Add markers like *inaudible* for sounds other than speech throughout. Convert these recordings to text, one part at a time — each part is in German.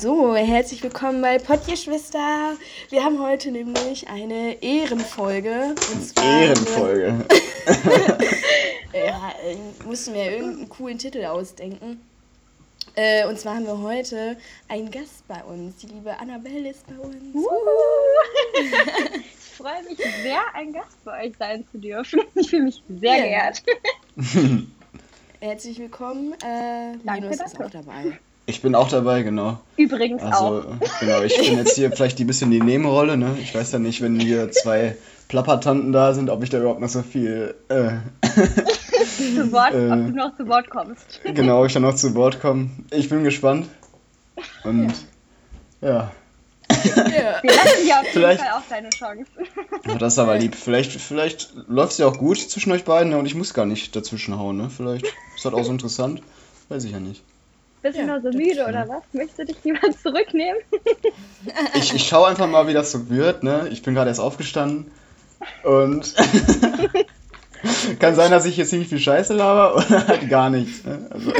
So, herzlich willkommen bei Pottgeschwister. Wir haben heute nämlich eine Ehrenfolge. Ehrenfolge. *laughs* ja, ich musste mir irgendeinen coolen Titel ausdenken. Äh, und zwar haben wir heute einen Gast bei uns. Die liebe Annabelle ist bei uns. ich freue mich sehr, ein Gast bei euch sein zu dürfen. Ich fühle mich sehr ja. geehrt. Herzlich willkommen. Äh, danke, Linus danke. ist auch dabei. Ich bin auch dabei, genau. Übrigens also, auch. Genau, ich bin jetzt hier vielleicht ein bisschen die Nebenrolle, ne? Ich weiß ja nicht, wenn hier zwei Plappertanten da sind, ob ich da überhaupt noch so viel. Äh, *laughs* zu Wort, äh, ob du noch zu Wort kommst. Genau, ob ich dann noch zu Wort komme. Ich bin gespannt. Und ja. ja. *laughs* Wir lassen dir auf jeden vielleicht, Fall auch deine Chance. Ja, das ist aber lieb. Vielleicht, vielleicht läuft es ja auch gut zwischen euch beiden ne? und ich muss gar nicht dazwischen hauen. Ne? Vielleicht ist das auch so interessant. Weiß ich ja nicht. Bist du ja, noch so müde oder was? Möchtest du dich *laughs* lieber zurücknehmen? *laughs* ich, ich schaue einfach mal, wie das so wird. Ne? Ich bin gerade erst aufgestanden und *laughs* kann sein, dass ich hier ziemlich viel Scheiße laber oder halt gar nichts. Ne? Also.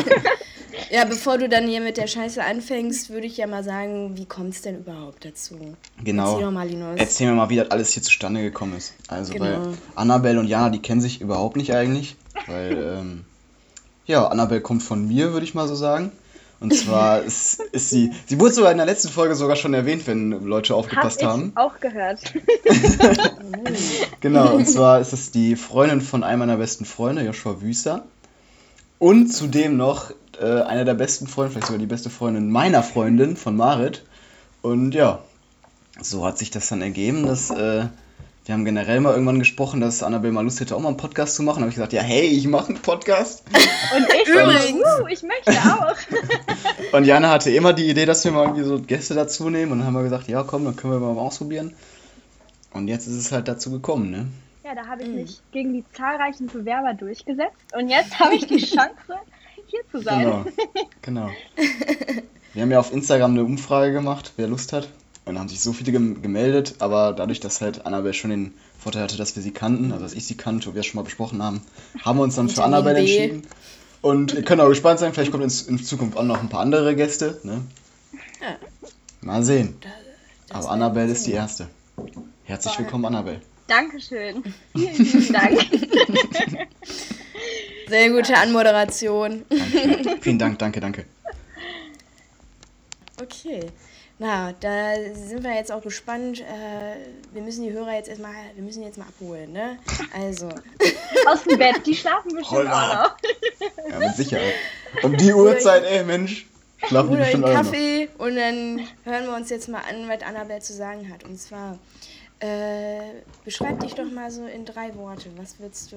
Ja, bevor du dann hier mit der Scheiße anfängst, würde ich ja mal sagen, wie kommt es denn überhaupt dazu? Genau. Erzähl, doch mal, Linus. Erzähl mir mal, wie das alles hier zustande gekommen ist. Also, genau. weil Annabelle und Jana, die kennen sich überhaupt nicht eigentlich. Weil, ähm, ja, Annabelle kommt von mir, würde ich mal so sagen. Und zwar *laughs* ist, ist sie, sie wurde sogar in der letzten Folge sogar schon erwähnt, wenn Leute aufgepasst Hab haben. Ich auch gehört. *laughs* genau, und zwar ist es die Freundin von einem meiner besten Freunde, Joshua Wüster. Und zudem noch äh, einer der besten Freunde, vielleicht sogar die beste Freundin meiner Freundin von Marit. Und ja, so hat sich das dann ergeben, dass äh, wir haben generell mal irgendwann gesprochen, dass Annabelle mal Lust hätte, auch mal einen Podcast zu machen. Da habe ich gesagt, ja, hey, ich mache einen Podcast. Und ich übrigens, uh, ich möchte auch. *laughs* und Jana hatte immer die Idee, dass wir mal irgendwie so Gäste dazu nehmen. Und dann haben wir gesagt, ja, komm, dann können wir mal ausprobieren. Und jetzt ist es halt dazu gekommen, ne? Ja, da habe ich mich gegen die zahlreichen Bewerber durchgesetzt. Und jetzt habe ich die *laughs* Chance, hier zu sein. Genau, genau. *laughs* Wir haben ja auf Instagram eine Umfrage gemacht, wer Lust hat. Und haben sich so viele gemeldet, aber dadurch, dass halt Annabelle schon den Vorteil hatte, dass wir sie kannten, also dass ich sie kannte und wir es schon mal besprochen haben, haben wir uns dann für Annabelle entschieden. Und ihr könnt auch gespannt sein, vielleicht kommen in, in Zukunft auch noch ein paar andere Gäste. Ne? Ja. Mal sehen. Das aber Annabelle ist die erste. Herzlich willkommen, Annabelle. Dankeschön. *laughs* Vielen, vielen Dank. *laughs* Sehr gute Anmoderation. Danke. Vielen Dank, danke, danke. Okay. Na, da sind wir jetzt auch gespannt. Äh, wir müssen die Hörer jetzt erstmal, wir müssen jetzt mal abholen, ne? Also. *laughs* Aus dem Bett, die schlafen bestimmt auch noch. Ja, mit Sicherheit. Um die Uhrzeit, ey, Mensch. Schlafen die bestimmt einen Kaffee noch. und dann hören wir uns jetzt mal an, was Annabelle zu sagen hat. Und zwar, äh, beschreib dich doch mal so in drei Worte. Was würdest du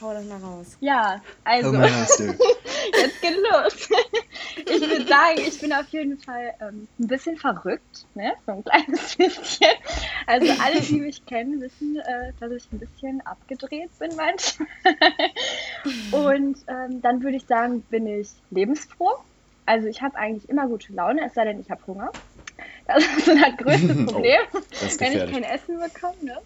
Hau das mal raus. Ja, also. *laughs* jetzt geht los. ich würde sagen, ich bin auf jeden Fall ähm, ein bisschen verrückt, ne? So ein kleines *laughs* bisschen. Also alle, die mich kennen, wissen, äh, dass ich ein bisschen abgedreht bin manchmal. Und ähm, dann würde ich sagen, bin ich lebensfroh. Also ich habe eigentlich immer gute Laune, es sei denn, ich habe Hunger. Das ist so das größte *laughs* oh, Problem, oh, wenn ich kein Essen bekomme. Ne?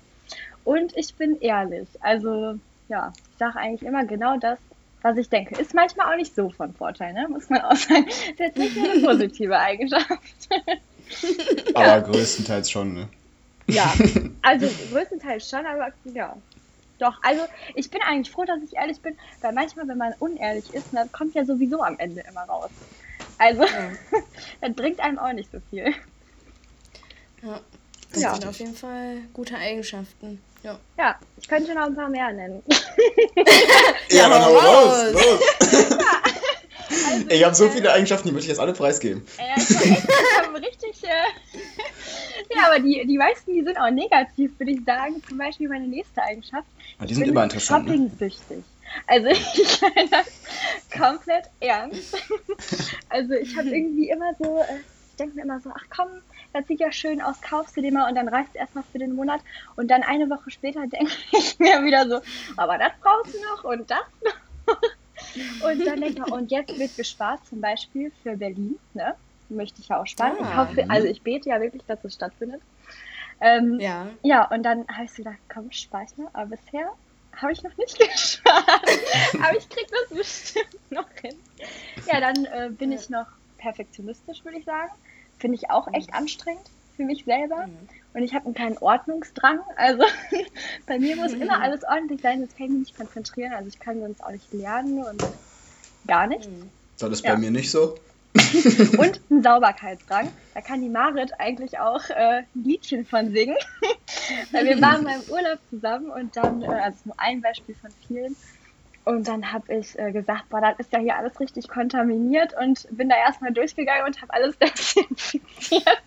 Und ich bin ehrlich. Also ja, ich sage eigentlich immer genau das, was ich denke. Ist manchmal auch nicht so von Vorteil, ne? muss man auch sagen. Das ist nicht eine *laughs* positive Eigenschaft. *laughs* aber ja. größtenteils schon, ne? Ja, *laughs* also größtenteils schon, aber ja. Doch, also ich bin eigentlich froh, dass ich ehrlich bin, weil manchmal, wenn man unehrlich ist, dann kommt ja sowieso am Ende immer raus. Also, ja. das bringt einem auch nicht so viel. Ja, das ja. sind auf jeden Fall gute Eigenschaften. Ja. Ja, ich könnte noch ein paar mehr nennen. *laughs* ja, dann hau raus, los. *laughs* Also, ich habe so viele Eigenschaften, die möchte ich jetzt alle preisgeben. Ja, ich habe richtig. Äh, *laughs* ja, aber die, die meisten, die sind auch negativ, würde ich sagen. Zum Beispiel meine nächste Eigenschaft. Aber die sind immer interessant. Ne? Shopping-süchtig. Ne? Also ich meine das komplett ernst. Also ich habe irgendwie immer so, äh, ich denke mir immer so, ach komm, das sieht ja schön aus, kaufst du dir mal und dann reicht es erstmal für den Monat. Und dann eine Woche später *laughs* denke ich mir wieder so, aber das brauchst du noch und das noch. *laughs* Und dann denke ich, und jetzt wird gespart, zum Beispiel für Berlin, ne? Möchte ich ja auch sparen. Ah, ich hoffe, also ich bete ja wirklich, dass es stattfindet. Ähm, ja. Ja, und dann habe ich so gedacht, komm, spar ich mal. Aber bisher habe ich noch nicht *laughs* gespart. Aber ich kriege das bestimmt noch hin. Ja, dann äh, bin ich noch perfektionistisch, würde ich sagen finde ich auch echt anstrengend für mich selber. Und ich habe einen kleinen Ordnungsdrang. *laughs* Also bei mir muss immer *laughs* alles ordentlich sein, sonst kann ich mich nicht konzentrieren. Also ich kann sonst auch nicht lernen und gar nicht. Das ist Ja. bei mir nicht so. *laughs* Und einen Sauberkeitsdrang. Da kann die Marit eigentlich auch äh, ein Liedchen von singen. Weil wir waren mal im Urlaub zusammen und dann, äh, also nur ein Beispiel von vielen. Und dann habe ich äh, gesagt, boah, das ist ja hier alles richtig kontaminiert und bin da erstmal durchgegangen und habe alles *laughs* desinfiziert.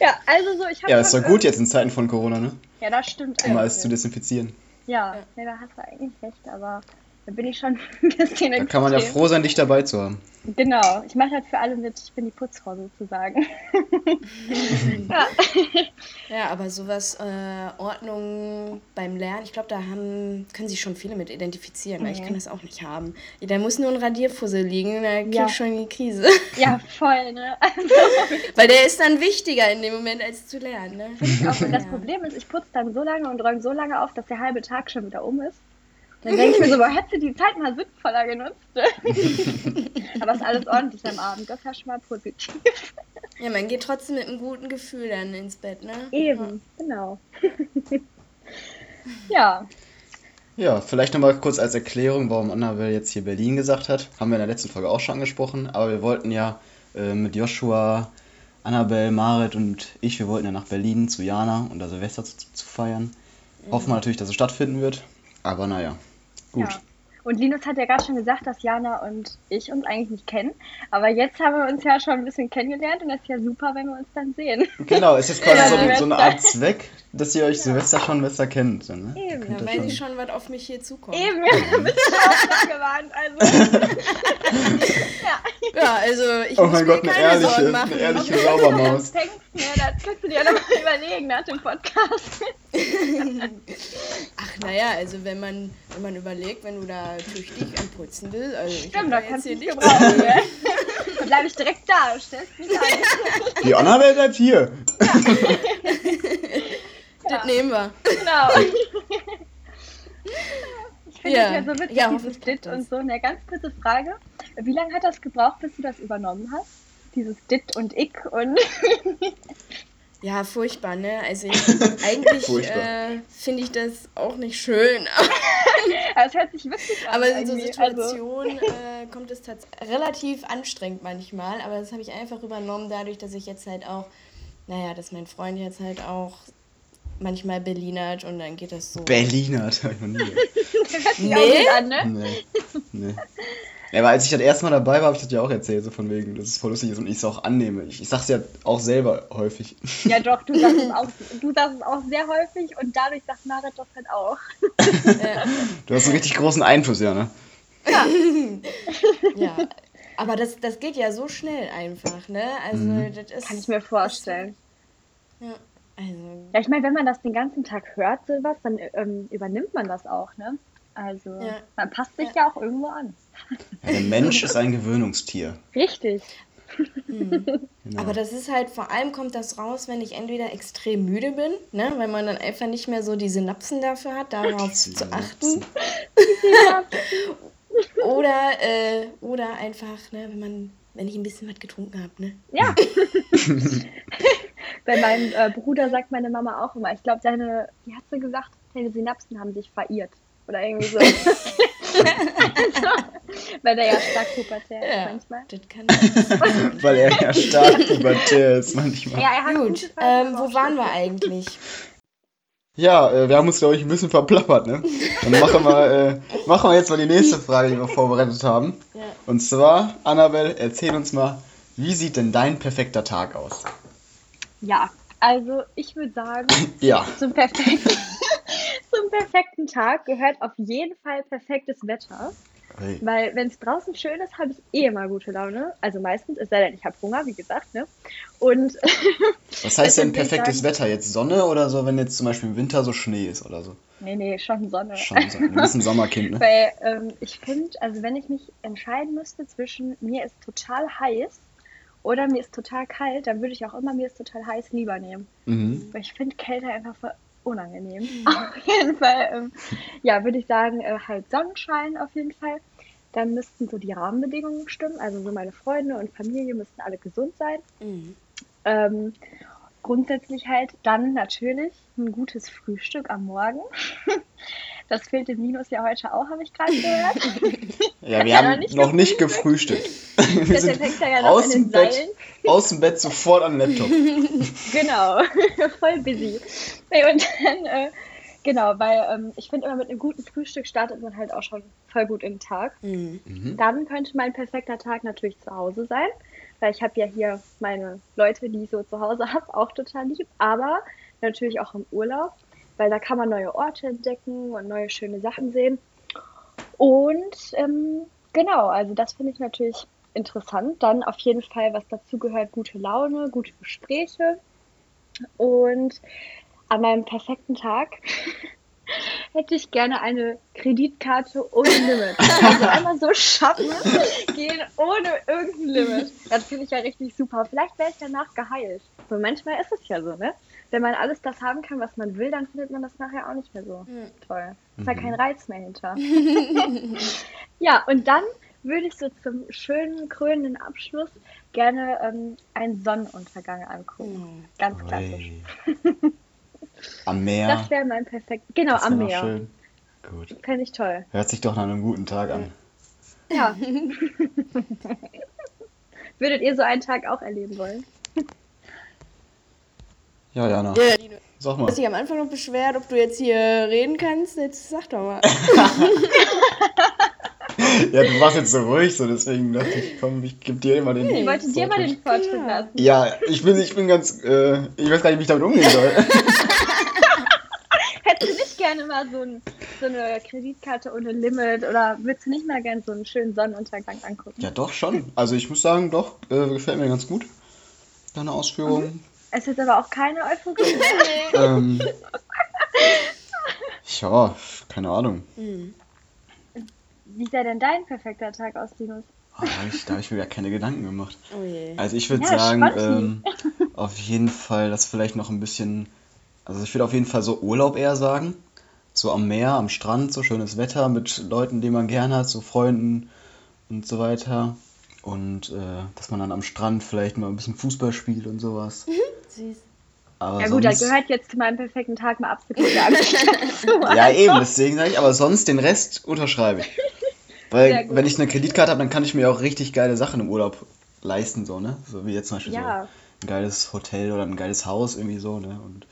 ja, also so, ich habe. Ja, ist doch gut jetzt in Zeiten von Corona, ne? Ja, das stimmt. Um alles zu desinfizieren. Ja, nee, da hast du eigentlich recht, aber da bin ich schon *laughs* ein bisschen Da kann man ja froh sein, dich dabei zu haben. Genau, ich mache halt für alle mit, ich bin die Putzfrau sozusagen. *laughs* ja. Ja, aber sowas, äh, Ordnung beim Lernen, ich glaube, da haben, können sich schon viele mit identifizieren, weil ich Mhm. kann das auch nicht haben. Da muss nur ein Radierfussel liegen, da krieg Ja. ich schon die Krise. *laughs* ja, voll, ne? Also, weil der ist dann wichtiger in dem Moment, als zu lernen, ne? auch, und das Ja. Problem ist, ich putze dann so lange und räume so lange auf, dass der halbe Tag schon wieder um ist. Dann denke ich mir so, *laughs* boah, hättest du die Zeit mal sinnvoller genutzt. *laughs* Aber ist alles ordentlich am Abend, das ist ja schon mal positiv. Ja, man geht trotzdem mit einem guten Gefühl dann ins Bett, ne? Eben, genau. *laughs* ja, Ja, vielleicht nochmal kurz als Erklärung, warum Annabelle jetzt hier Berlin gesagt hat. Haben wir in der letzten Folge auch schon angesprochen, aber wir wollten ja äh, mit Joshua, Annabelle, Marit und ich, wir wollten ja nach Berlin zu Jana und da Silvester zu, zu feiern. Hoffen wir natürlich, dass es stattfinden wird, aber naja, gut. Ja. Und Linus hat ja gerade schon gesagt, dass Jana und ich uns eigentlich nicht kennen. Aber jetzt haben wir uns ja schon ein bisschen kennengelernt und das ist ja super, wenn wir uns dann sehen. Genau, ist jetzt quasi Ja, so, so eine. Art Zweck, dass ihr euch Silvester schon besser kennt. So, ne? Eben. Ja, ihr weiß ich schon, was auf mich hier zukommt. Eben, *laughs* *laughs* ja, du bist ja auch schon gewarnt. Also, Ja, also ich Oh muss mein mir Gott, eine keine ehrliche, Sorgen machen. eine ehrliche wenn du das Saubermaus. denkst, ne, das kannst du dir nochmal überlegen nach dem Podcast. *laughs* Ach naja, also wenn man, wenn man überlegt, wenn du da tüchtig am Putzen bist, also ich hab Stimmt, da kannst du nicht gebrauchen. Ne? Dann bleibe ich direkt da stellst mich an. Die Annabelle bleibt hier. *laughs* Das nehmen wir. Genau. *laughs* Ich finde Ja. das ja so witzig, Ja, dieses Dit und so. Eine ganz kurze Frage. Wie lange hat das gebraucht, bis du das übernommen hast? Dieses Dit und Ick und *laughs* Ja, furchtbar, ne? Also *laughs* ich, eigentlich äh, finde ich das auch nicht schön. *laughs* es hört sich witzig an. Aber in so. Also, Situationen äh, kommt es tatsächlich relativ anstrengend manchmal. Aber das habe ich einfach übernommen, dadurch, dass ich jetzt halt auch, naja, dass mein Freund jetzt halt auch manchmal Berlinert und dann geht das so. Berliner, das hab ich noch nie. gehört. *laughs* hört sich auch Nee. gut an, ne? Nee. nee. Ja, aber als ich das erste Mal dabei war, habe ich das ja auch erzählt, so von wegen, dass es voll lustig ist und ich es auch annehme. Ich, ich sag's ja auch selber häufig. Ja, *laughs* doch, du sagst, es auch, du sagst es auch sehr häufig und dadurch sagt Marit das halt auch. *laughs* Ja, Du hast einen richtig großen Einfluss, ja, ne? *laughs* ja. Aber das, das geht ja so schnell einfach, ne? Also das ist. Kann ich mir vorstellen. Ja, also. Ja, ich meine, wenn man das den ganzen Tag hört, sowas, dann ähm, übernimmt man das auch, ne? Also, Ja. man passt sich ja. auch irgendwo an. Der Mensch ist ein Gewöhnungstier. Richtig. Genau. Aber das ist halt, vor allem kommt das raus, wenn ich entweder extrem müde bin, ne, weil man dann einfach nicht mehr so die Synapsen dafür hat, darauf zu achten. *laughs* Oder, äh, oder einfach, ne, wenn man, wenn ich ein bisschen was getrunken habe, ne? Ja. *laughs* Bei meinem äh, Bruder sagt meine Mama auch immer, ich glaube, deine, wie hat sie gesagt, deine Synapsen haben sich verirrt. Oder irgendwie so. *laughs* Weil der ja stark pubertär ist Ja, manchmal. das kann *laughs* Weil er ja stark pubertär ist manchmal. Ja, er hat Gut, ähm, wo waren wir eigentlich? Ja, äh, wir haben uns, glaube ich, ein bisschen verplappert, ne? Dann machen wir, äh, machen wir jetzt mal die nächste Frage, die wir vorbereitet haben. Ja. Und zwar, Annabelle, erzähl uns mal, wie sieht denn dein perfekter Tag aus? Ja, also ich würde sagen, Ja. zum perfekten, zum perfekten Tag gehört auf jeden Fall perfektes Wetter. Hey. Weil wenn es draußen schön ist, habe ich eh immer gute Laune. Also meistens, es sei denn, ich habe Hunger, wie gesagt, ne? Und *laughs* Was heißt denn perfektes sagen- Wetter? Jetzt Sonne oder so, wenn jetzt zum Beispiel im Winter so Schnee ist oder so? nee, nee, schon Sonne. Schon so. Du bist ein *laughs* Sommerkind, ne? Weil ähm, ich finde, also wenn ich mich entscheiden müsste zwischen mir ist total heiß oder mir ist total kalt, dann würde ich auch immer mir ist total heiß lieber nehmen. Mhm. Weil ich finde Kälte einfach unangenehm. *laughs* Auf jeden Fall, ähm, ja, würde ich sagen, äh, halt Sonnenschein auf jeden Fall. Dann müssten so die Rahmenbedingungen stimmen. Also so meine Freunde und Familie müssten alle gesund sein. Mhm. Ähm, grundsätzlich halt dann natürlich ein gutes Frühstück am Morgen. *laughs* Das fehlt dem Linus ja heute auch, habe ich gerade gehört. *laughs* Ja, wir haben noch nicht gefrühstückt. *laughs* Wir Der sind ja aus dem Bett, Seilen. aus dem Bett sofort an den Laptop. *laughs* Genau, voll busy. Nee, und dann, äh, genau, weil ähm, ich finde immer mit einem guten Frühstück startet man halt auch schon voll gut in den Tag. Mhm. Dann könnte mein perfekter Tag natürlich zu Hause sein, weil ich habe ja hier meine Leute, die ich so zu Hause habe, auch total lieb, aber natürlich auch im Urlaub, weil da kann man neue Orte entdecken und neue schöne Sachen sehen. Und ähm, genau, also das finde ich natürlich interessant. Dann auf jeden Fall, was dazu gehört, gute Laune, gute Gespräche. Und an meinem perfekten Tag *laughs* hätte ich gerne eine Kreditkarte ohne Limit. Also einmal so shoppen *laughs* gehen ohne irgendein Limit. Das finde ich ja richtig super. Vielleicht wäre ich danach geheilt. So manchmal ist es ja so, ne? Wenn man alles das haben kann, was man will, dann findet man das nachher auch nicht mehr so toll. Ist ja kein Reiz mehr hinter. *laughs* ja, und dann würde ich so zum schönen, krönenden Abschluss gerne ähm, einen Sonnenuntergang angucken. Ganz klassisch. Am *laughs* Meer. Das wäre mein perfekt. Genau, Das am Meer. Schön. Gut. Fände ich toll. Hört sich doch nach einem guten Tag an. Ja. *laughs* Würdet ihr so einen Tag auch erleben wollen? Ja, Jana. Ja, Linus, Sag du mal. hast dich am Anfang noch beschwert, ob du jetzt hier reden kannst. Jetzt sag doch mal. *laughs* Ja, du warst jetzt so ruhig, so deswegen dachte ich, komm, ich gebe dir immer den. Ich wollte dir mal den Vortritt Ja. lassen. Ja, ich bin, ich bin ganz, äh, ich weiß gar nicht, wie ich damit umgehen soll. *laughs* Hättest du nicht gerne mal so, ein, so eine Kreditkarte ohne Limit oder würdest du nicht mal gerne so einen schönen Sonnenuntergang angucken? Ja, doch schon. Also ich muss sagen, doch, äh, gefällt mir ganz gut. Deine Ausführungen. Es ist aber auch keine Euphorie. *laughs* Ähm, *laughs* ja, keine Ahnung. Wie sähe denn dein perfekter Tag aus, Linus? Oh, da habe ich, hab ich mir ja keine Gedanken gemacht. Oh je. Also ich würde Ja, sagen, ähm, auf jeden Fall, das vielleicht noch ein bisschen, also ich würde auf jeden Fall so Urlaub eher sagen. So am Meer, am Strand, so schönes Wetter mit Leuten, die man gern hat, so Freunden und so weiter. Und äh, dass man dann am Strand vielleicht mal ein bisschen Fußball spielt und sowas. Süß. Aber Ja gut, sonst, gehört jetzt zu meinem perfekten Tag mal absolut gar *laughs* ja eben, deswegen sage ich, aber sonst den Rest unterschreibe ich. Weil wenn ich eine Kreditkarte habe, dann kann ich mir auch richtig geile Sachen im Urlaub leisten, so, ne? So wie jetzt zum Beispiel Ja. so ein geiles Hotel oder ein geiles Haus irgendwie so, ne? Und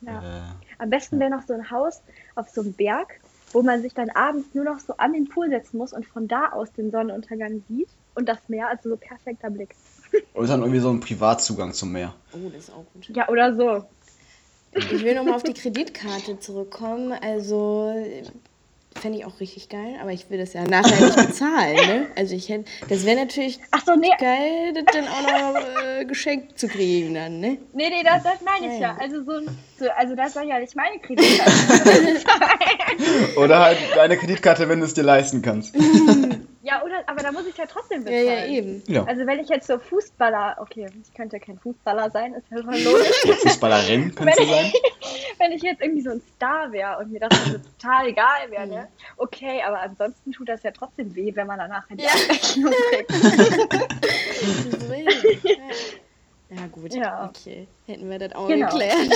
Ja. äh, Am besten wäre noch so ein Haus auf so einem Berg, wo man sich dann abends nur noch so an den Pool setzen muss und von da aus den Sonnenuntergang sieht und das Meer, also so perfekter Blick. Und dann irgendwie so ein Privatzugang zum Meer. Oh, das ist auch gut. Ja, oder so. Ich will nochmal auf die Kreditkarte zurückkommen. Also, fände ich auch richtig geil, aber ich will das ja nachher nicht bezahlen, ne? Also, ich hätte, das wäre natürlich Ach so, nee, geil, das dann auch noch äh, geschenkt zu kriegen dann, ne? nee, nee, das, das meine ich ja. Also so, ein- so, also das soll ja nicht meine Kreditkarte. *laughs* Oder halt deine Kreditkarte, wenn du es dir leisten kannst. *laughs* ja, oder, aber da muss ich ja trotzdem Ja, bezahlen. ja, eben. Ja. Also wenn ich jetzt so Fußballer, okay, ich könnte kein Fußballer sein, ist ja. Ja, Fußballerin *laughs* könnte sein. wenn ich jetzt irgendwie so ein Star wäre und mir das so total egal wäre, ne? Okay, aber ansonsten tut das ja trotzdem weh, wenn man danach in die Ja. Abrechnung *laughs* kriegt. Ja. ja, gut. Ja. Okay. Hätten wir das auch Genau. geklärt.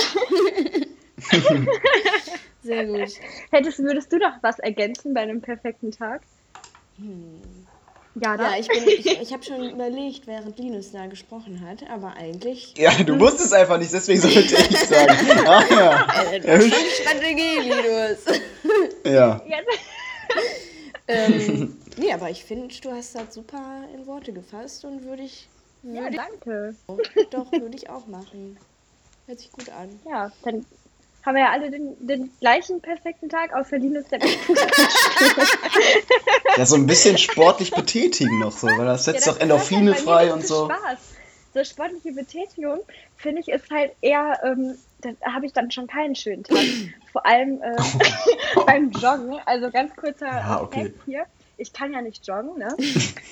*laughs* Sehr gut. Hättest, würdest du doch was ergänzen bei einem perfekten Tag? Ja, Ja, da. ich, bin- ich, ich habe schon überlegt, während Linus da gesprochen hat, aber eigentlich. Ja, du wusstest einfach nicht, deswegen sollte ich *laughs* sagen. Ah ja. Äh, das ist schon Strategie, Linus. Ja. *laughs* Ähm, *laughs* nee, aber ich finde, du hast das super in Worte gefasst und würde ich. ja, Würde danke. doch, würde ich auch machen. Hört sich gut an. Ja, dann haben wir ja alle den, den gleichen perfekten Tag, außer Linus, der *laughs* *laughs* Ja, so ein bisschen sportlich betätigen noch so, weil das setzt Ja, doch das Endorphine halt frei und so. Spaß. So sportliche Betätigung, finde ich, ist halt eher, ähm, da habe ich dann schon keinen schönen Tag. Vor allem äh, *laughs* beim Joggen. Also ganz kurzer Ja, okay. Hier. Ich kann ja nicht joggen, ne?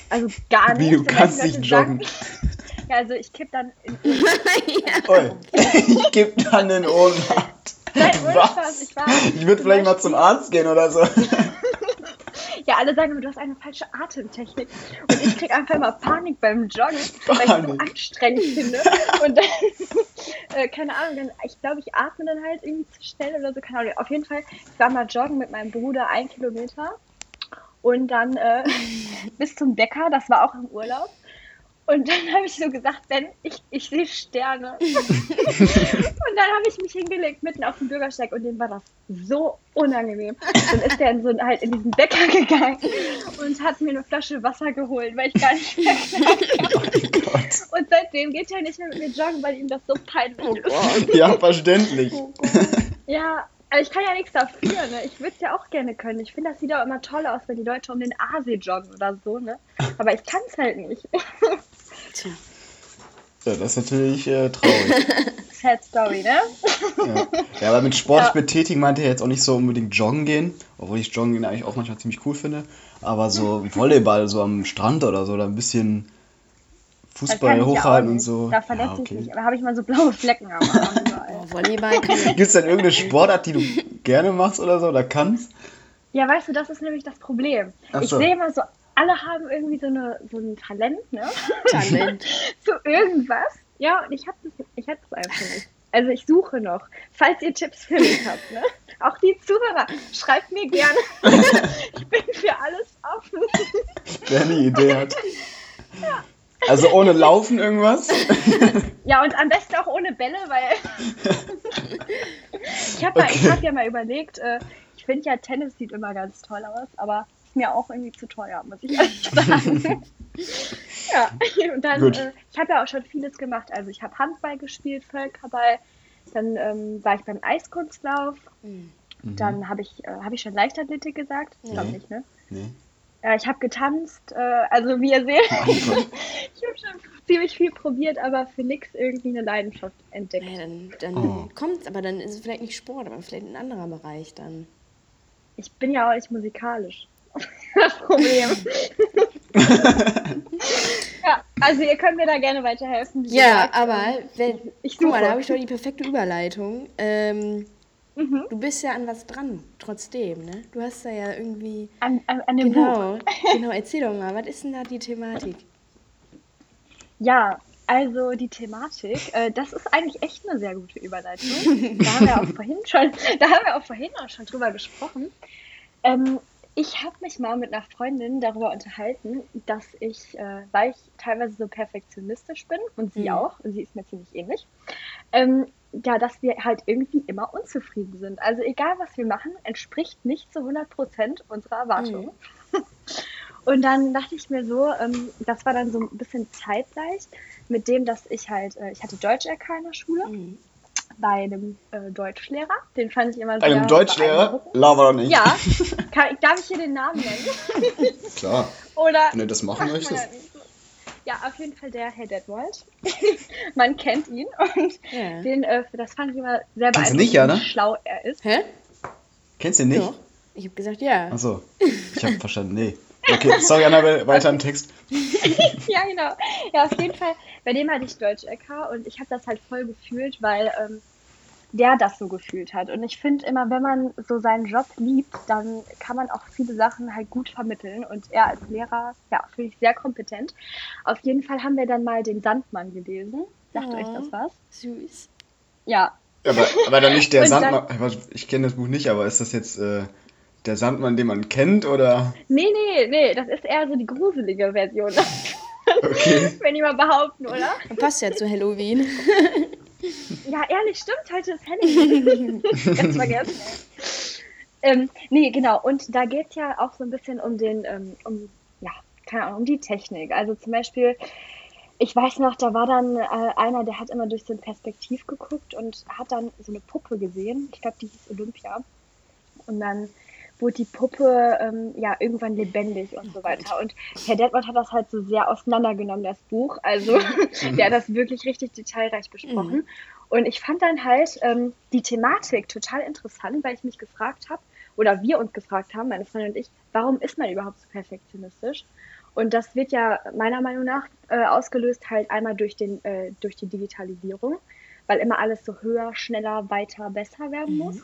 Also gar nicht. Wie, du kannst nicht joggen? sagen- Ja, also ich kipp dann in Oi. Ich geb dann in Ohnmacht. Nein, *laughs* Was? Ich war Ich würde vielleicht mal zum Arzt gehen oder so. *laughs* Ja, alle sagen immer, du hast eine falsche Atemtechnik. Und ich kriege einfach immer Panik beim Joggen, weil ich es so anstrengend finde. *laughs* Und dann, äh, keine Ahnung, dann, ich glaube, ich atme dann halt irgendwie zu schnell oder so, keine Ahnung. Auf jeden Fall, ich war mal joggen mit meinem Bruder, ein Kilometer. Und dann äh, bis zum Bäcker, das war auch im Urlaub. Und dann habe ich so gesagt, Ben, ich, ich sehe Sterne. *laughs* und dann habe ich mich hingelegt mitten auf dem Bürgersteig und dem war das so unangenehm. Dann ist der in so, halt in diesen Bäcker gegangen und hat mir eine Flasche Wasser geholt, weil ich gar nicht mehr oh Und seitdem geht er nicht mehr mit mir joggen, weil ihm das so peinlich oh ist. Ja, verständlich. Oh ja, also ich kann ja nichts dafür, ne? Ich würde es ja auch gerne können. Ich finde, das sieht auch immer toll aus, wenn die Leute um den Aasee joggen oder so, ne? Aber ich kann es halt nicht. Tja. Ja, das ist natürlich äh, traurig. *laughs* Sad Story, ne? Ja. ja, aber mit Sport ja. betätigen meinte er jetzt auch nicht so unbedingt joggen gehen, obwohl ich joggen eigentlich auch manchmal ziemlich cool finde. Aber so Volleyball, so am Strand oder so, da ein bisschen Fußball hochhalten und so. Da verletze ja, okay. ich mich. Da habe ich mal so blaue Flecken am Arm. *laughs* oh, Volleyball. Gibt es denn irgendeine Sportart, die du gerne machst oder so oder kannst? Ja, weißt du, das ist nämlich das Problem. So. Ich sehe immer so, alle haben irgendwie so, eine, so ein Talent, ne? *laughs* Talent. *laughs* Zu irgendwas. Ja, und ich habe das, ich einfach nicht. Also ich suche noch. Falls ihr Tipps für mich habt, ne? Auch die Zuhörer, schreibt mir gerne. *laughs* ich bin für alles offen. Wer eine Idee hat. Ja. Also ohne Laufen irgendwas? Ja, und am besten auch ohne Bälle, weil ich habe okay. hab ja mal überlegt, äh, ich finde ja Tennis sieht immer ganz toll aus, aber mir auch irgendwie zu teuer, muss ich *laughs* ehrlich sagen. *laughs* ja, und dann, äh, ich habe ja auch schon vieles gemacht. Also ich habe Handball gespielt, Völkerball, dann ähm, war ich beim Eiskunstlauf, mhm. dann habe ich, äh, hab ich schon Leichtathletik gesagt? Ich glaube nicht, ne? Nee. Ja, ich habe getanzt, äh, also wie ihr seht, *laughs* ich habe schon ziemlich viel probiert, aber für nichts irgendwie eine Leidenschaft entdeckt. Ja, dann dann oh. kommt aber dann ist es vielleicht nicht Sport, aber vielleicht ein anderer Bereich dann. Ich bin ja auch nicht musikalisch. Das Problem. *laughs* ja, also ihr könnt mir da gerne weiterhelfen. Ja, aber wenn, ich guck mal, da habe ich doch die perfekte Überleitung. Ähm, Mhm. Du bist ja an was dran, trotzdem, ne? Du hast da ja irgendwie. An, an, an dem genau, Buch. *laughs* genau, erzähl doch mal, was ist denn da die Thematik? Ja, also die Thematik, äh, das ist eigentlich echt eine sehr gute Überleitung. *laughs* da haben wir auch vorhin schon, da haben wir auch vorhin auch schon drüber gesprochen. Ähm, ich habe mich mal mit einer Freundin darüber unterhalten, dass ich, äh, weil ich teilweise so perfektionistisch bin und sie mhm. auch, und sie ist mir ziemlich ähnlich, ähm, ja, dass wir halt irgendwie immer unzufrieden sind. Also egal, was wir machen, entspricht nicht zu 100 Prozent unserer Erwartungen. Mhm. *laughs* Und dann dachte ich mir so, ähm, das war dann so ein bisschen zeitgleich mit dem, dass ich halt, äh, ich hatte Deutsch LK in der Schule. Mhm. Bei einem äh, Deutschlehrer, den fand ich immer sehr. Einem Deutschlehrer? Lava nicht. Ja. *laughs* Kann, darf ich hier den Namen nennen? *laughs* Klar. Oder. Wenn du das machen möchtest. Ja, auf jeden Fall der Herr Detmold. *laughs* Man kennt ihn und ja. den, äh, das fand ich immer sehr beeindruckend, nicht, ja, ne? wie schlau er ist. Hä? Kennst du ihn nicht? Doch. Ich habe gesagt ja. Achso, ich habe verstanden, nee. Okay, sorry, Annabelle, weiter im Text. *laughs* ja, genau. Ja, auf jeden Fall, bei dem hatte ich Deutsch-LK und ich habe das halt voll gefühlt, weil ähm, der das so gefühlt hat. Und ich finde immer, wenn man so seinen Job liebt, dann kann man auch viele Sachen halt gut vermitteln. Und er als Lehrer, ja, finde ich sehr kompetent. Auf jeden Fall haben wir dann mal den Sandmann gelesen. Sagt oh, euch das was? Süß. Ja. Aber, aber dann nicht der *laughs* Sandmann. Dann, ich kenne das Buch nicht, aber ist das jetzt äh, der Sandmann, den man kennt, oder? Nee, nee, nee, das ist eher so die gruselige Version. Okay. *laughs* Wenn die mal behaupten, oder? Passt ja zu Halloween. *laughs* Ja, ehrlich, stimmt, heute ist Halloween. *laughs* Ganz vergessen. Ähm, nee, genau. Und da geht es ja auch so ein bisschen um den, ähm, um, ja, keine Ahnung, um die Technik. Also zum Beispiel, ich weiß noch, da war dann äh, einer, der hat immer durch so ein Perspektiv geguckt und hat dann so eine Puppe gesehen. Ich glaube, die hieß Olympia. Und dann wurde die Puppe ähm, ja irgendwann lebendig und so weiter. Und Herr Detmold hat das halt so sehr auseinandergenommen, das Buch. Also mhm. *laughs* der hat das wirklich richtig detailreich besprochen. Mhm. Und ich fand dann halt ähm, die Thematik total interessant, weil ich mich gefragt habe, oder wir uns gefragt haben, meine Freundin und ich, warum ist man überhaupt so perfektionistisch? Und das wird ja meiner Meinung nach äh, ausgelöst halt einmal durch, den, äh, durch die Digitalisierung, weil immer alles so höher, schneller, weiter, besser werden mhm.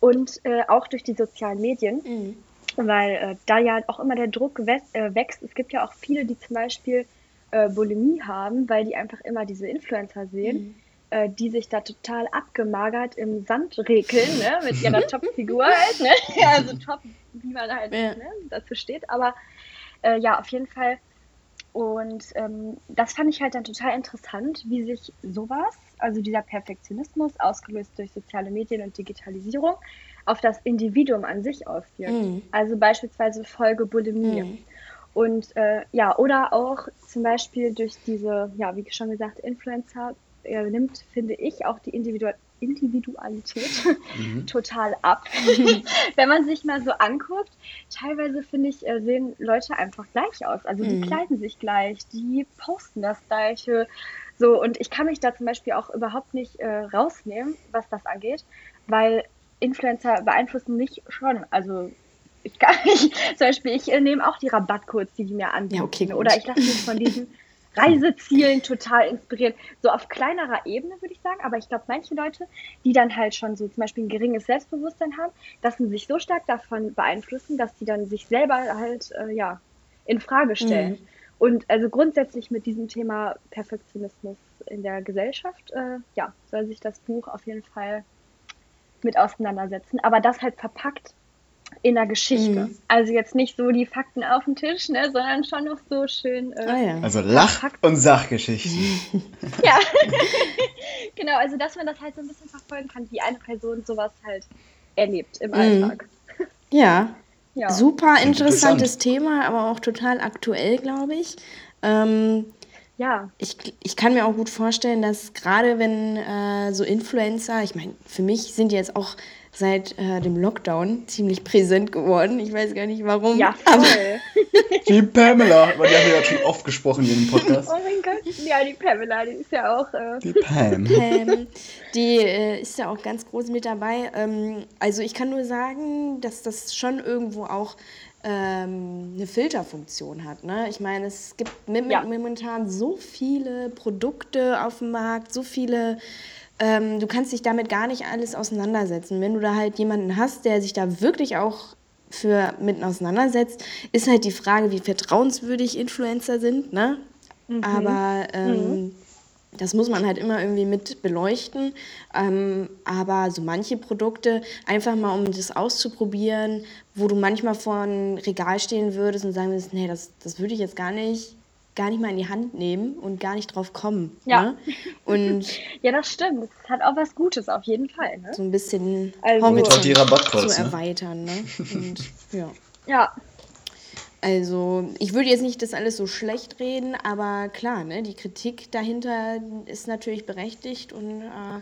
Und äh, auch durch die sozialen Medien. Mhm. weil äh, da ja auch immer der Druck äh, wächst. Es gibt ja auch viele, die zum Beispiel äh, Bulimie haben, weil die einfach immer diese Influencer sehen, mhm. äh, die sich da total abgemagert im Sand rekeln, ne? mit ihrer *laughs* Top-Figur halt. Ne? *laughs* also top, wie man halt ja. ne? dazu steht. Aber äh, ja, auf jeden Fall. Und ähm, das fand ich halt dann total interessant, wie sich sowas, also dieser Perfektionismus, ausgelöst durch soziale Medien und Digitalisierung, auf das Individuum an sich auswirkt. Mhm. Also beispielsweise Folge Bulimie. Mhm. Und äh, ja, oder auch zum Beispiel durch diese, ja, wie schon gesagt, Influencer äh, nimmt, finde ich, auch die Individu Individualität mhm. *laughs* total ab. *laughs* Wenn man sich mal so anguckt, teilweise finde ich, äh, sehen Leute einfach gleich aus. Also die mhm. kleiden sich gleich, die posten das gleiche. So, und ich kann mich da zum Beispiel auch überhaupt nicht äh, rausnehmen, was das angeht, weil Influencer beeinflussen mich schon. Also ich *laughs* kann nicht, zum Beispiel, ich äh, nehme auch die Rabattcodes, die die mir anbieten. Ja, okay, oder ich lasse mich von diesen Reisezielen total inspirieren. So auf kleinerer Ebene würde ich sagen, aber ich glaube, manche Leute, die dann halt schon so zum Beispiel ein geringes Selbstbewusstsein haben, sie sich so stark davon beeinflussen, dass sie dann sich selber halt äh, ja in Frage stellen. Mhm. Und also grundsätzlich mit diesem Thema Perfektionismus in der Gesellschaft, äh, ja, soll sich das Buch auf jeden Fall mit auseinandersetzen. Aber das halt verpackt in der Geschichte. Mhm. Also jetzt nicht so die Fakten auf dem Tisch, ne, sondern schon noch so schön. Äh, ah, ja. Also Lach- und Sachgeschichten. *laughs* ja, *laughs* genau. Also dass man das halt so ein bisschen verfolgen kann, wie eine Person sowas halt erlebt im mhm. Alltag. Ja. *laughs* ja. Super interessantes Interessant. Thema, aber auch total aktuell, glaube ich. Ähm, ja. Ich, ich kann mir auch gut vorstellen, dass gerade wenn äh, so Influencer, ich meine, für mich sind die jetzt auch seit äh, dem Lockdown ziemlich präsent geworden. Ich weiß gar nicht warum. Ja, voll. *laughs* die Pamela, weil die haben wir ja schon oft gesprochen hier im *laughs* Podcast. Oh mein Gott, ja, die Pamela, die ist ja auch. Äh die Pam. Pam. Die äh, ist ja auch ganz groß mit dabei. Ähm, also ich kann nur sagen, dass das schon irgendwo auch ähm, eine Filterfunktion hat. Ne? Ich meine, es gibt ja. momentan so viele Produkte auf dem Markt, so viele ähm, du kannst dich damit gar nicht alles auseinandersetzen. Wenn du da halt jemanden hast, der sich da wirklich auch für mitten auseinandersetzt, ist halt die Frage, wie vertrauenswürdig Influencer sind, ne? Mhm. Aber ähm, mhm. das muss man halt immer irgendwie mit beleuchten. Ähm, aber so manche Produkte, einfach mal um das auszuprobieren, wo du manchmal vor ein Regal stehen würdest und sagen würdest, nee, das, das würde ich jetzt gar nicht gar nicht mal in die Hand nehmen und gar nicht drauf kommen. Ja. Ne? Und *laughs* ja, das stimmt. Es hat auch was Gutes auf jeden Fall. Ne? So ein bisschen also, Horizont die zu ne? erweitern. Ne? *laughs* Und, ja. ja. Also, ich würde jetzt nicht das alles so schlecht reden, aber klar, ne, die Kritik dahinter ist natürlich berechtigt und äh,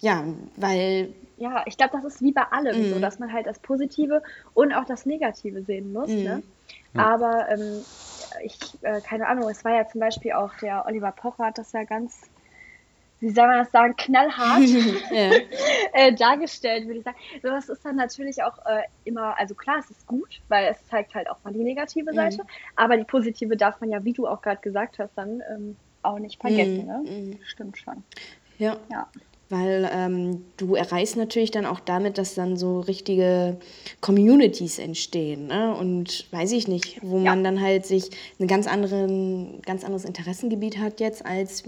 ja, weil. Ja, ich glaube, das ist wie bei allem mm. so, mhm. dass man halt das Positive und auch das Negative sehen muss. Mm. Ne? Ja. Aber ähm, ich, äh, keine Ahnung, es war ja zum Beispiel auch der Oliver Pocher hat das ja ganz, wie soll man das sagen, knallhart *laughs* *laughs* äh, dargestellt, würde ich sagen. So, das ist dann natürlich auch äh, immer, also klar, es ist gut, weil es zeigt halt auch mal die negative Seite, mhm. aber die positive darf man ja, wie du auch gerade gesagt hast, dann ähm, auch nicht vergessen. Mhm. Ne? Mhm. Stimmt schon. Ja. ja. Weil ähm, du erreichst natürlich dann auch damit, dass dann so richtige Communities entstehen. Ne? Und weiß ich nicht, wo ja. man dann halt sich ein ganz, anderen, ganz anderes Interessengebiet hat jetzt als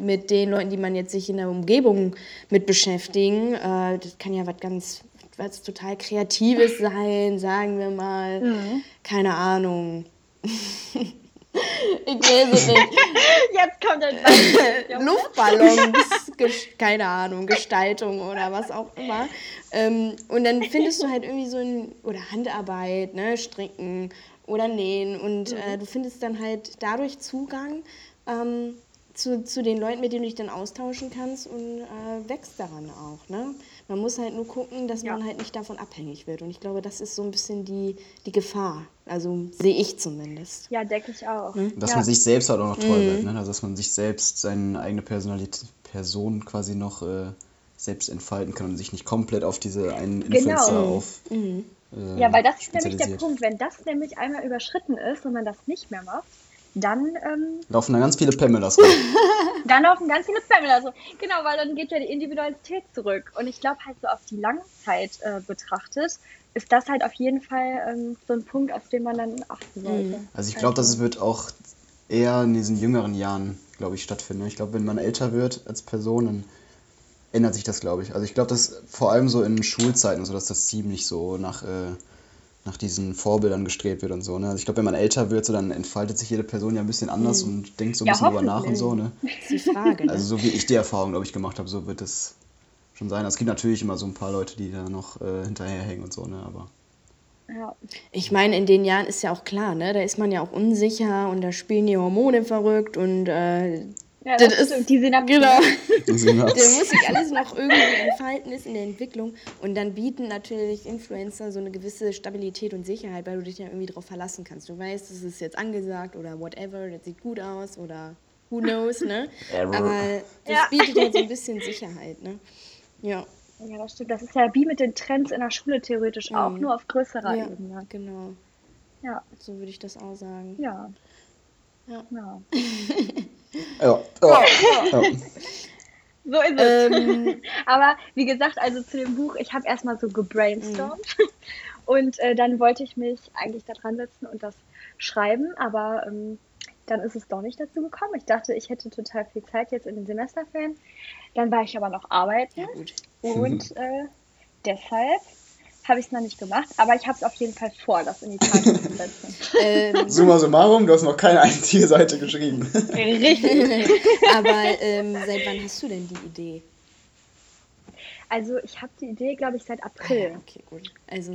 mit den Leuten, die man jetzt sich in der Umgebung mit beschäftigen. Äh, das kann ja was ganz, was total Kreatives sein, sagen wir mal. Mhm. Keine Ahnung. *laughs* Ich weiß es nicht. *laughs* Jetzt kommt ein *laughs* Luftballons, keine Ahnung, Gestaltung oder was auch immer. Ähm, und dann findest du halt irgendwie so ein, oder Handarbeit, ne, Stricken oder Nähen. Und äh, mhm. du findest dann halt dadurch Zugang ähm, zu, zu den Leuten, mit denen du dich dann austauschen kannst und äh, wächst daran auch. Ne? Man muss halt nur gucken, dass ja. man halt nicht davon abhängig wird. Und ich glaube, das ist so ein bisschen die, die Gefahr. Also sehe ich zumindest. Ja, denke ich auch. Hm? Dass ja. man sich selbst halt auch noch toll mhm. wird. Ne? Also dass man sich selbst, seine eigene Personalität, Person quasi noch äh, selbst entfalten kann und sich nicht komplett auf diese einen genau. Influencer genau. auf. Mhm. Äh, ja, weil das ist nämlich der Punkt. Wenn das nämlich einmal überschritten ist und man das nicht mehr macht, dann ähm, laufen da ganz viele Pamelas rum. *laughs* dann laufen ganz viele Pamelas rum. Genau, weil dann geht ja die Individualität zurück. Und ich glaube halt so auf die Langzeit äh, betrachtet, ist das halt auf jeden Fall ähm, so ein Punkt, auf den man dann achten sollte. Also ich glaube, das wird auch eher in diesen jüngeren Jahren, glaube ich, stattfinden. Ich glaube, wenn man älter wird als Person, dann ändert sich das, glaube ich. Also ich glaube, dass vor allem so in Schulzeiten, so dass das ziemlich so nach, äh, nach diesen Vorbildern gestrebt wird und so. Ne? Also ich glaube, wenn man älter wird, so dann entfaltet sich jede Person ja ein bisschen anders Mhm. und denkt so ein Ja, bisschen drüber nach und so. Ne? Das ist die Frage. Ne? Also so wie ich die Erfahrung, glaube ich, gemacht habe, so wird es schon sein. Es gibt natürlich immer so ein paar Leute, die da noch äh, hinterherhängen und so, ne? Aber Ja. Ich meine, in den Jahren ist ja auch klar, ne? Da ist man ja auch unsicher und da spielen die Hormone verrückt und äh, Ja, Das das, ist- die Synapsen. genau. *laughs* hat's- muss sich alles noch irgendwie entfalten, ist in der Entwicklung. Und dann bieten natürlich Influencer so eine gewisse Stabilität und Sicherheit, weil du dich ja irgendwie darauf verlassen kannst. Du weißt, es ist jetzt angesagt oder whatever, das sieht gut aus oder who knows, ne? *laughs* Error. Aber das Ja. bietet halt so ein *laughs* bisschen Sicherheit, ne? Ja. Ja, das stimmt. Das ist ja wie mit den Trends in der Schule theoretisch auch, Mhm. nur auf größerer ja, Ebene. genau. Ja, So würde ich das auch sagen. ja. Ja. ja. Ja, *laughs* ja, ja. So ist es. Ähm, *laughs* Aber wie gesagt, also zu dem Buch, ich habe erstmal so gebrainstormt und äh, dann wollte ich mich eigentlich da dran setzen und das schreiben, aber ähm, dann ist es doch nicht dazu gekommen. Ich dachte, ich hätte total viel Zeit jetzt in den Semesterferien. Dann war ich aber noch arbeiten ja, gut. und äh, deshalb habe ich es noch nicht gemacht, aber ich habe es auf jeden Fall vor, das in die Tat umzusetzen. *laughs* Ähm, *laughs* Summa summarum, du hast noch keine einzige Seite geschrieben. Richtig. *laughs* aber ähm, seit wann hast du denn die Idee? Also ich habe die Idee, glaube ich, seit Ah, April. ja, okay, gut. Also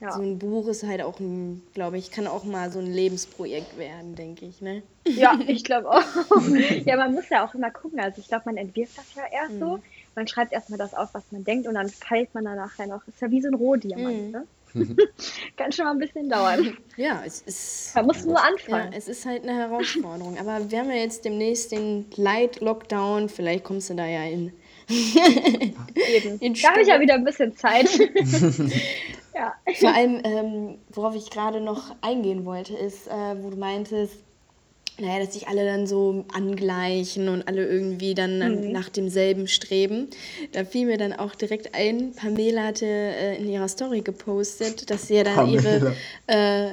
Ja. so ein Buch ist halt auch ein, glaube ich, kann auch mal so ein Lebensprojekt werden, denke ich, ne? Ja, ich glaube auch. ja, man muss ja auch immer gucken. Also ich glaube, man entwirft das ja erst Mhm. so. Man schreibt erstmal das auf, was man denkt und dann feilt man dann nachher noch. Ist ja wie so ein Rohdiamant, Mhm. ne? *laughs* Kann schon mal ein bisschen dauern. Ja, es ist. Man muss nur Ja, anfangen. es ist halt eine Herausforderung. Aber wir haben ja jetzt demnächst den Light Lockdown. Vielleicht kommst du da ja in. *laughs* Eben. in Da habe ich ja wieder ein bisschen Zeit. *laughs* ja. Vor allem, ähm, worauf ich gerade noch eingehen wollte, ist, äh, wo du meintest, naja, dass sich alle dann so angleichen und alle irgendwie dann an- nach demselben streben. Da fiel mir dann auch direkt ein, Pamela hatte äh, in ihrer Story gepostet, dass sie ja dann ihre äh,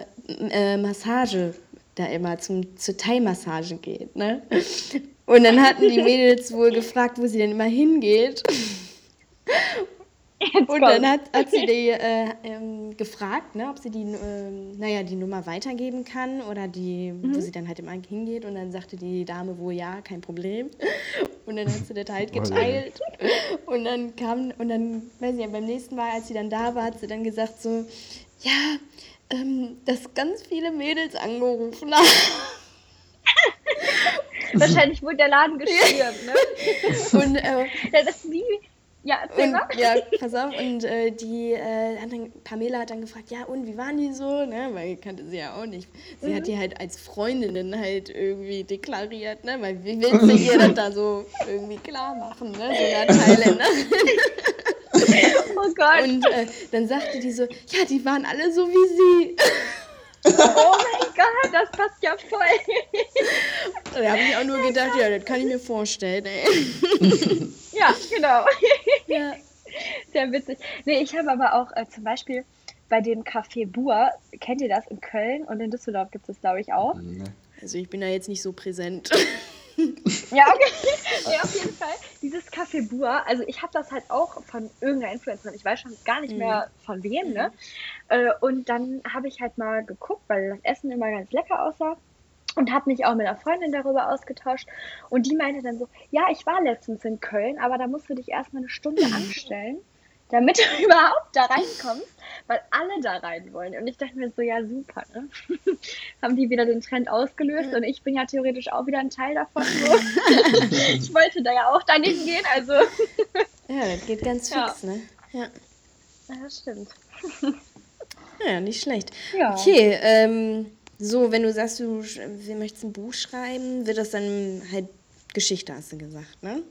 äh, Massage da immer zum, zur Thai-Massage geht, ne? Und dann hatten die *laughs* Mädels wohl gefragt, wo sie denn immer hingeht. Jetzt Und dann hat, hat sie die äh, ähm, gefragt, ne, ob sie die, ähm, naja, die Nummer weitergeben kann oder die, wo sie dann halt immer hingeht. Und dann sagte die Dame wohl ja, kein Problem. *laughs* Und dann hat sie das halt geteilt. Und dann kam, und dann, weiß ich ja, beim nächsten Mal, als sie dann da war, hat sie dann gesagt so, ja, ähm, dass ganz viele Mädels angerufen haben. *laughs* Wahrscheinlich wurde der Laden *laughs* gestürmt, ne? Und äh, Ja, Das ist wie. Ja, erzähl Und, mal. ja, *laughs* pass auf, und äh, die äh, hat dann, Pamela hat dann gefragt, ja, und wie waren die so? Ne? Weil ich kannte sie ja auch nicht. Sie Mhm. hat die halt als Freundinnen halt irgendwie deklariert, ne? Weil wie willst du ihr das da so irgendwie klar machen, ne? So einer Thailänderin. *laughs* Oh Gott. Und äh, dann sagte die so, ja, die waren alle so wie sie. oh mein Gott, das passt ja voll. Da habe ich auch nur gedacht, ja, das kann ich mir vorstellen, ey. *laughs* ja, genau. *laughs* Ja. Sehr witzig. Nee, ich habe aber auch äh, zum Beispiel bei dem Café Bur, kennt ihr das in Köln und in Düsseldorf gibt es, glaube ich, auch. Nee. Also ich bin da jetzt nicht so präsent. *laughs* Ja, okay. nee, auf jeden Fall. Dieses Café Bur, also ich habe das halt auch von irgendeiner Influencerin, ich weiß schon gar nicht mehr von wem, ne? Äh, Und dann habe ich halt mal geguckt, weil das Essen immer ganz lecker aussah. Und habe mich auch mit einer Freundin darüber ausgetauscht. Und die meinte dann so, ja, ich war letztens in Köln, aber da musst du dich erstmal eine Stunde *laughs* anstellen, damit du *laughs* überhaupt da reinkommst, weil alle da rein wollen. Und ich dachte mir so, ja, super, ne? *laughs* Haben die wieder den Trend ausgelöst und ich bin ja theoretisch auch wieder ein Teil davon. So. ich wollte da ja auch dahin gehen, also. Ja, das geht ganz Ja. fix, ne? Ja. Ja, das stimmt. Ja, nicht schlecht. Ja. Okay, ähm, so, wenn du sagst, du wir möchtest ein Buch schreiben, wird das dann halt Geschichte, hast du gesagt, ne?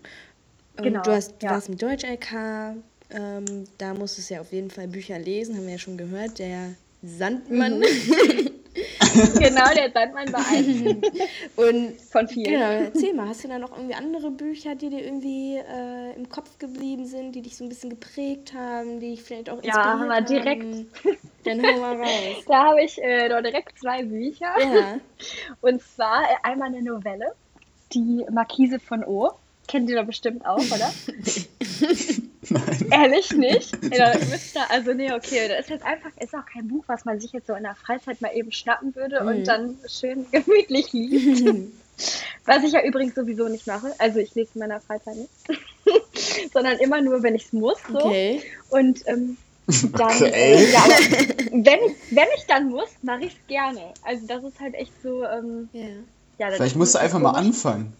Und Genau, Du, hast, du ja. warst im Deutsch-LK, ähm, da musstest du ja auf jeden Fall Bücher lesen, haben wir ja schon gehört, der Sandmann. Mhm. *laughs* *laughs* genau, der Sandmann war ein *laughs* Und von vielen. genau, erzähl mal, hast du da noch irgendwie andere Bücher, die dir irgendwie äh, im Kopf geblieben sind, die dich so ein bisschen geprägt haben, die dich vielleicht auch Ja, inspiriert direkt. haben? Dann hau mal raus. *laughs* Da habe ich äh, doch direkt zwei Bücher. Ja. Und zwar äh, einmal eine Novelle, die Markise von O. Kennt ihr doch bestimmt auch, oder? *laughs* Nein. Ehrlich nicht? *laughs* Ja, da also nee, okay, das ist jetzt einfach, ist auch kein Buch, was man sich jetzt so in der Freizeit mal eben schnappen würde Mhm. und dann schön *laughs* gemütlich liest. Was ich ja übrigens sowieso nicht mache. Also ich lese in meiner Freizeit nicht. Sondern immer nur, wenn ich es muss. So. Okay. Und ähm, dann, Okay. äh, ja, wenn ich, wenn ich dann muss, mache ich es gerne. Also das ist halt echt so, ähm, Ja. ja. das Vielleicht musst du einfach mal komisch. anfangen.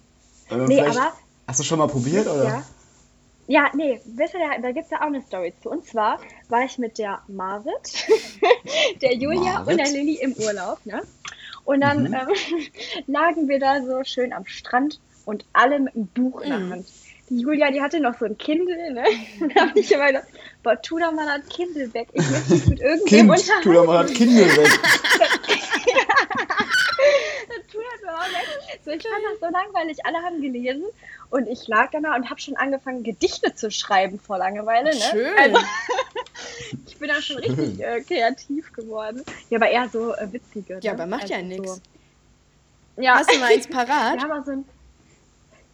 Oder Nee, vielleicht, aber hast du schon mal probiert, oder? Ja. Ja, nee, wisst ihr, da, da gibt es ja auch eine Story zu. Und zwar war ich mit der Marit, *laughs* der Julia Marit? und der Lilly im Urlaub, ne? Und dann Mhm. ähm, *laughs* lagen wir da so schön am Strand und alle mit einem Buch in der Mhm. Hand. Die Julia, die hatte noch so ein Kindle, ne? Und *laughs* da habe ich immer gedacht, boah, tu doch mal das Kindle weg. Ich möchte mich mit irgendwem Kind, tu doch mal das Kindle weg. tu das mal weg. So, ich fand das so langweilig. Alle haben gelesen und ich lag da und habe schon angefangen, Gedichte zu schreiben vor Langeweile. Ne? Schön. Also, *laughs* ich bin da schon richtig *laughs* äh, kreativ geworden. Ja, aber eher so äh, witzige. Ja, ne? aber macht ja Also nichts. So. Ja, Hast du mal eins *laughs* parat? haben mal so ein.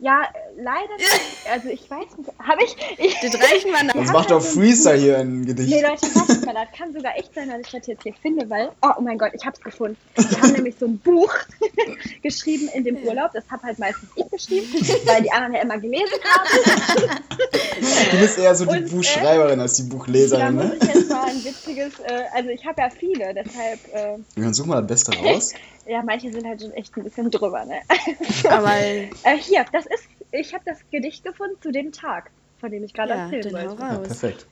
Ja, äh, leider nicht. *laughs* Also ich weiß nicht. Habe ich. ich Das reichen wir nach. Sonst haben macht doch Freezer hier ein Gedicht. Nee, Leute, passt mal, das kann sogar echt sein, dass ich das jetzt hier finde, weil, oh, oh mein Gott, ich hab's gefunden. Wir haben nämlich so ein Buch *laughs* geschrieben in dem Urlaub. Das habe halt meistens ich geschrieben, weil die anderen ja immer gelesen haben. Du bist eher so die Und, äh, Buchschreiberin als die Da Buchleserin, muss ne? ich jetzt mal ein witziges, äh, also ich habe ja viele, deshalb, äh, Dann such mal das Beste raus. *laughs* ja, manche sind halt schon echt ein bisschen drüber, ne? *laughs* Aber *laughs* Äh, hier, das ist, ich habe das Gedicht gefunden zu dem Tag, von dem ich gerade ja, hau wollte. Ja, raus. perfekt.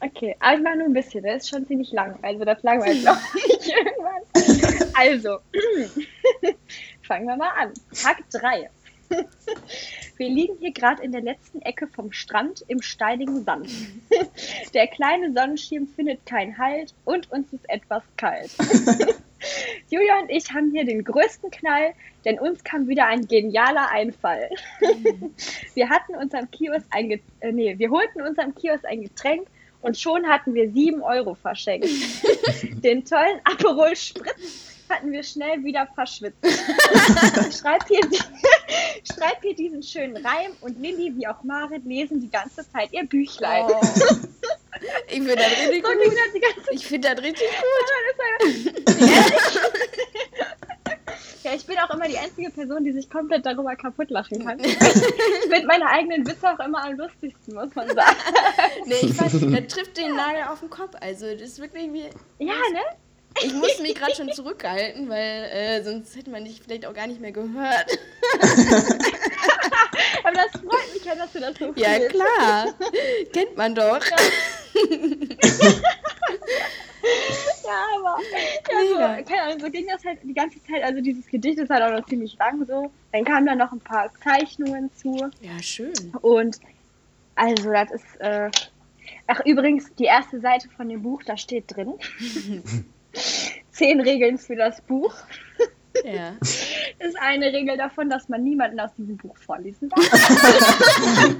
Okay, aber ich mache nur ein bisschen, das ist schon ziemlich lang. Also das langweilt *laughs* glaube ich irgendwann. Also, *clears throat* fangen wir mal an. Tag 3. Wir liegen hier gerade in der letzten Ecke vom Strand im steinigen Sand. Der kleine Sonnenschirm findet keinen Halt und uns ist etwas kalt. Julia und ich haben hier den größten Knall, denn uns kam wieder ein genialer Einfall. *laughs* Wir hatten uns am Kiosk ein Get äh, nee, wir holten uns am Kiosk ein Getränk und schon hatten wir sieben Euro verschenkt. *laughs* Den tollen Aperol Spritz hatten wir schnell wieder verschwitzt. *laughs* schreib, hier, schreib hier diesen schönen Reim und Lilly wie auch Marit lesen die ganze Zeit ihr Büchlein. Oh. Ich finde das richtig So gut. das die ganze. Ich finde das richtig *laughs* Ja, ich bin auch immer die einzige Person, die sich komplett darüber kaputt lachen kann. *laughs* Ich finde meine eigenen Witze auch immer am lustigsten, muss man sagen. gut. Nee, ich weiß, *laughs* das trifft den Nagel auf den Kopf. Also, das ist wirklich wie. Ja, ne? Ich muss mich gerade schon zurückhalten, weil äh, sonst hätte man dich vielleicht auch gar nicht mehr gehört. Aber das freut mich ja, dass du das so Ja, fühlst. klar. Kennt man doch. Ja, *laughs* aber ja, so, keine Ahnung, so ging das halt die ganze Zeit. Also dieses Gedicht ist halt auch noch ziemlich lang so. Dann kamen da noch ein paar Zeichnungen zu. Ja, schön. Und also das ist, äh, ach übrigens, die erste Seite von dem Buch, da steht drin. *laughs* Zehn Regeln für das Buch. Ja. *laughs* ist eine Regel davon, dass man niemanden aus diesem Buch vorlesen darf. *laughs*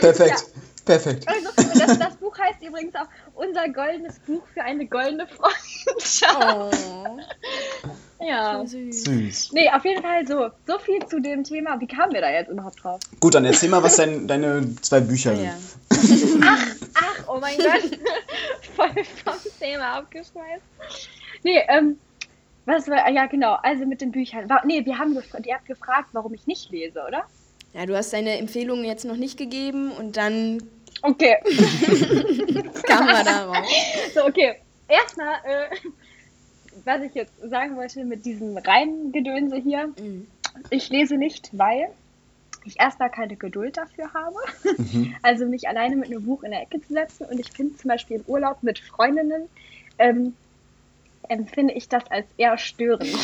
Perfekt. Perfekt. Also, das, das Buch heißt übrigens auch Unser goldenes Buch für eine goldene Freundschaft. Oh, Ja. süß. Süß. Nee, auf jeden Fall so. So viel zu dem Thema. Wie kamen wir da jetzt überhaupt drauf? Gut, dann erzähl mal, was dein, deine zwei Bücher sind. Ja. Ach, oh mein Gott. *laughs* Voll vom Thema abgeschmeißt. Nee, ähm, was war, ja genau, also mit den Büchern. Wa- Nee, wir haben gefragt, ihr habt gefragt, warum ich nicht lese, oder? ja, du hast deine Empfehlungen jetzt noch nicht gegeben und dann Okay, *laughs* kamen wir darauf. so, okay. Erstmal, äh, was ich jetzt sagen wollte mit diesem Reimgedönse hier. Mhm. Ich lese nicht, weil ich erstmal keine Geduld dafür habe. Mhm. *laughs* Also mich alleine mit einem Buch in der Ecke zu setzen. Und ich finde zum Beispiel im Urlaub mit Freundinnen, ähm, empfinde ich das als eher störend. *laughs*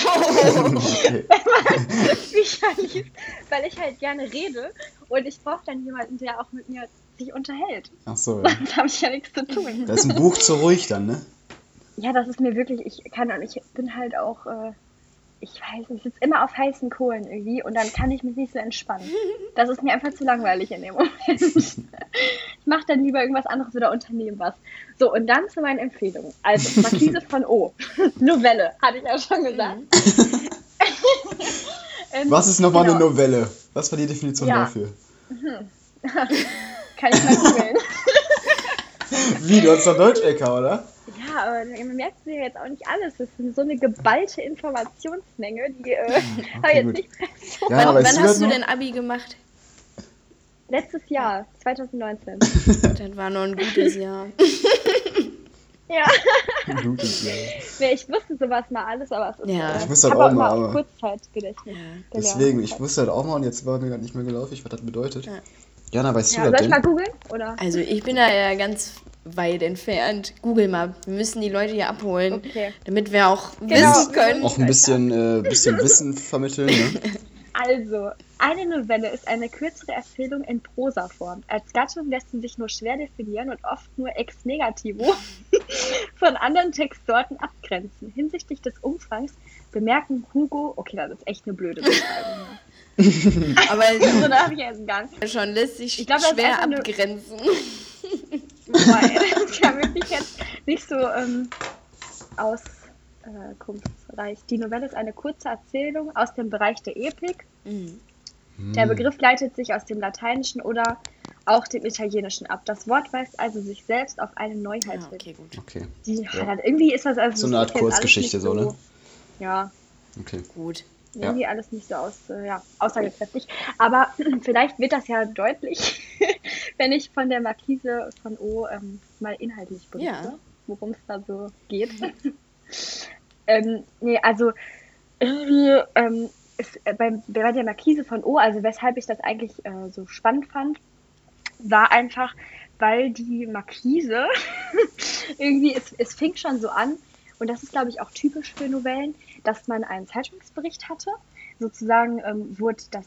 Okay. *laughs* Bücher liest, weil ich halt gerne rede und ich brauche dann jemanden, der auch mit mir sich unterhält. Ach so, ja. Sonst habe ich ja nichts zu tun. Da ist ein Buch zu ruhig dann, ne? ja, das ist mir wirklich, ich kann und ich bin halt auch, äh, ich weiß ich sitze immer auf heißen Kohlen irgendwie und dann kann ich mich nicht so entspannen. Das ist mir einfach zu langweilig in dem Moment. ich mache dann lieber irgendwas anderes oder unternehme was. So, und dann zu meinen Empfehlungen. Also, Marquise von O. *laughs* Novelle, hatte ich ja schon gesagt. *laughs* ähm, Was ist nochmal genau. eine Novelle? Was war die Definition ja. dafür? *laughs* Kann ich mal googeln. Wie, du hast doch Deutsch-Ecker, oder? Ja, aber man merkt ja jetzt auch nicht alles. Das ist so eine geballte Informationsmenge, die äh, *laughs* okay, habe jetzt nicht so. Ja, wann, wann hast du denn Abi gemacht? Letztes Jahr, 2019. *laughs* das war noch ein gutes Jahr. *laughs* ja. Ein gutes Jahr. Nee, ich wusste sowas mal alles, aber es ist ja. Äh, ich wusste halt auch mal. Aber Kurzzeitgedächtnis. Ja. Deswegen, ich wusste halt auch mal und jetzt war mir gar nicht mehr geläufig, was das bedeutet. Ja. Jana, weißt ja, du das Soll ich mal googeln? Oder? Also ich bin da ja ganz weit entfernt. Google mal. Wir müssen die Leute hier abholen, okay. damit wir auch genau. wissen können. Auch ein bisschen, äh, bisschen *laughs* Wissen vermitteln. Ne? Also, eine Novelle ist eine kürzere Erzählung in Prosaform. Als Gattung lässt sie sich nur schwer definieren und oft nur ex negativo *laughs* von anderen Textsorten abgrenzen. Hinsichtlich des Umfangs bemerken Hugo, okay, das ist echt eine blöde Beschreibung. *laughs* Aber so, da habe ich jetzt gar nicht. Schon lässt sich ich glaub, schwer abgrenzen. Weil *laughs* das ja wirklich jetzt nicht so ähm, auskunftsreich. Die Novelle ist eine kurze Erzählung aus dem Bereich der Epik. Mhm. Der Begriff leitet sich aus dem Lateinischen oder auch dem Italienischen ab. Das Wort weist also sich selbst auf eine Neuheit hin. Ah, okay, gut. Okay. Die, ja. irgendwie ist das also so eine Art Kurzgeschichte, so, ne? Ja. Okay. Gut. Irgendwie ja. alles nicht so aus, äh, ja, aussagekräftig. Aber *clears throat* vielleicht wird das ja deutlich, *laughs* wenn ich von der Markise von O ähm, mal inhaltlich berichte, ja. worum es da so geht. *laughs* ähm, nee, also irgendwie ähm, ist, äh, bei, bei der Markise von O, also weshalb ich das eigentlich äh, so spannend fand, war einfach, weil die Markise *laughs* irgendwie, es, es fing schon so an, und das ist, glaube ich, auch typisch für Novellen, dass man einen Zeitungsbericht hatte. Sozusagen ähm, wurde das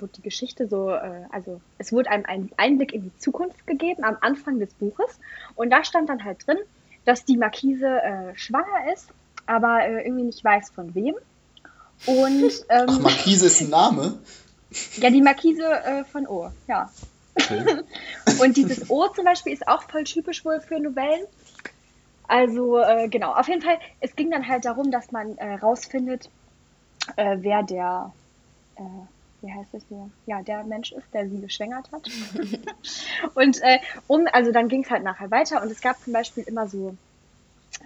wurde die Geschichte so, äh, also es wurde einem ein Einblick in die Zukunft gegeben am Anfang des Buches. Und da stand dann halt drin, dass die Markise äh, schwanger ist, aber äh, irgendwie nicht weiß von wem. Und, *laughs* ähm, Ach, Markise ist ein Name? Ja, die Markise äh, von O, ja. Okay. *laughs* Und dieses O zum Beispiel ist auch voll typisch wohl für Novellen. Also äh, genau, auf jeden Fall, es ging dann halt darum, dass man äh, rausfindet, äh, wer der, äh, wie heißt es hier, ja, der Mensch ist, der sie geschwängert hat. *laughs* und äh, um, also dann ging es halt nachher weiter und es gab zum Beispiel immer so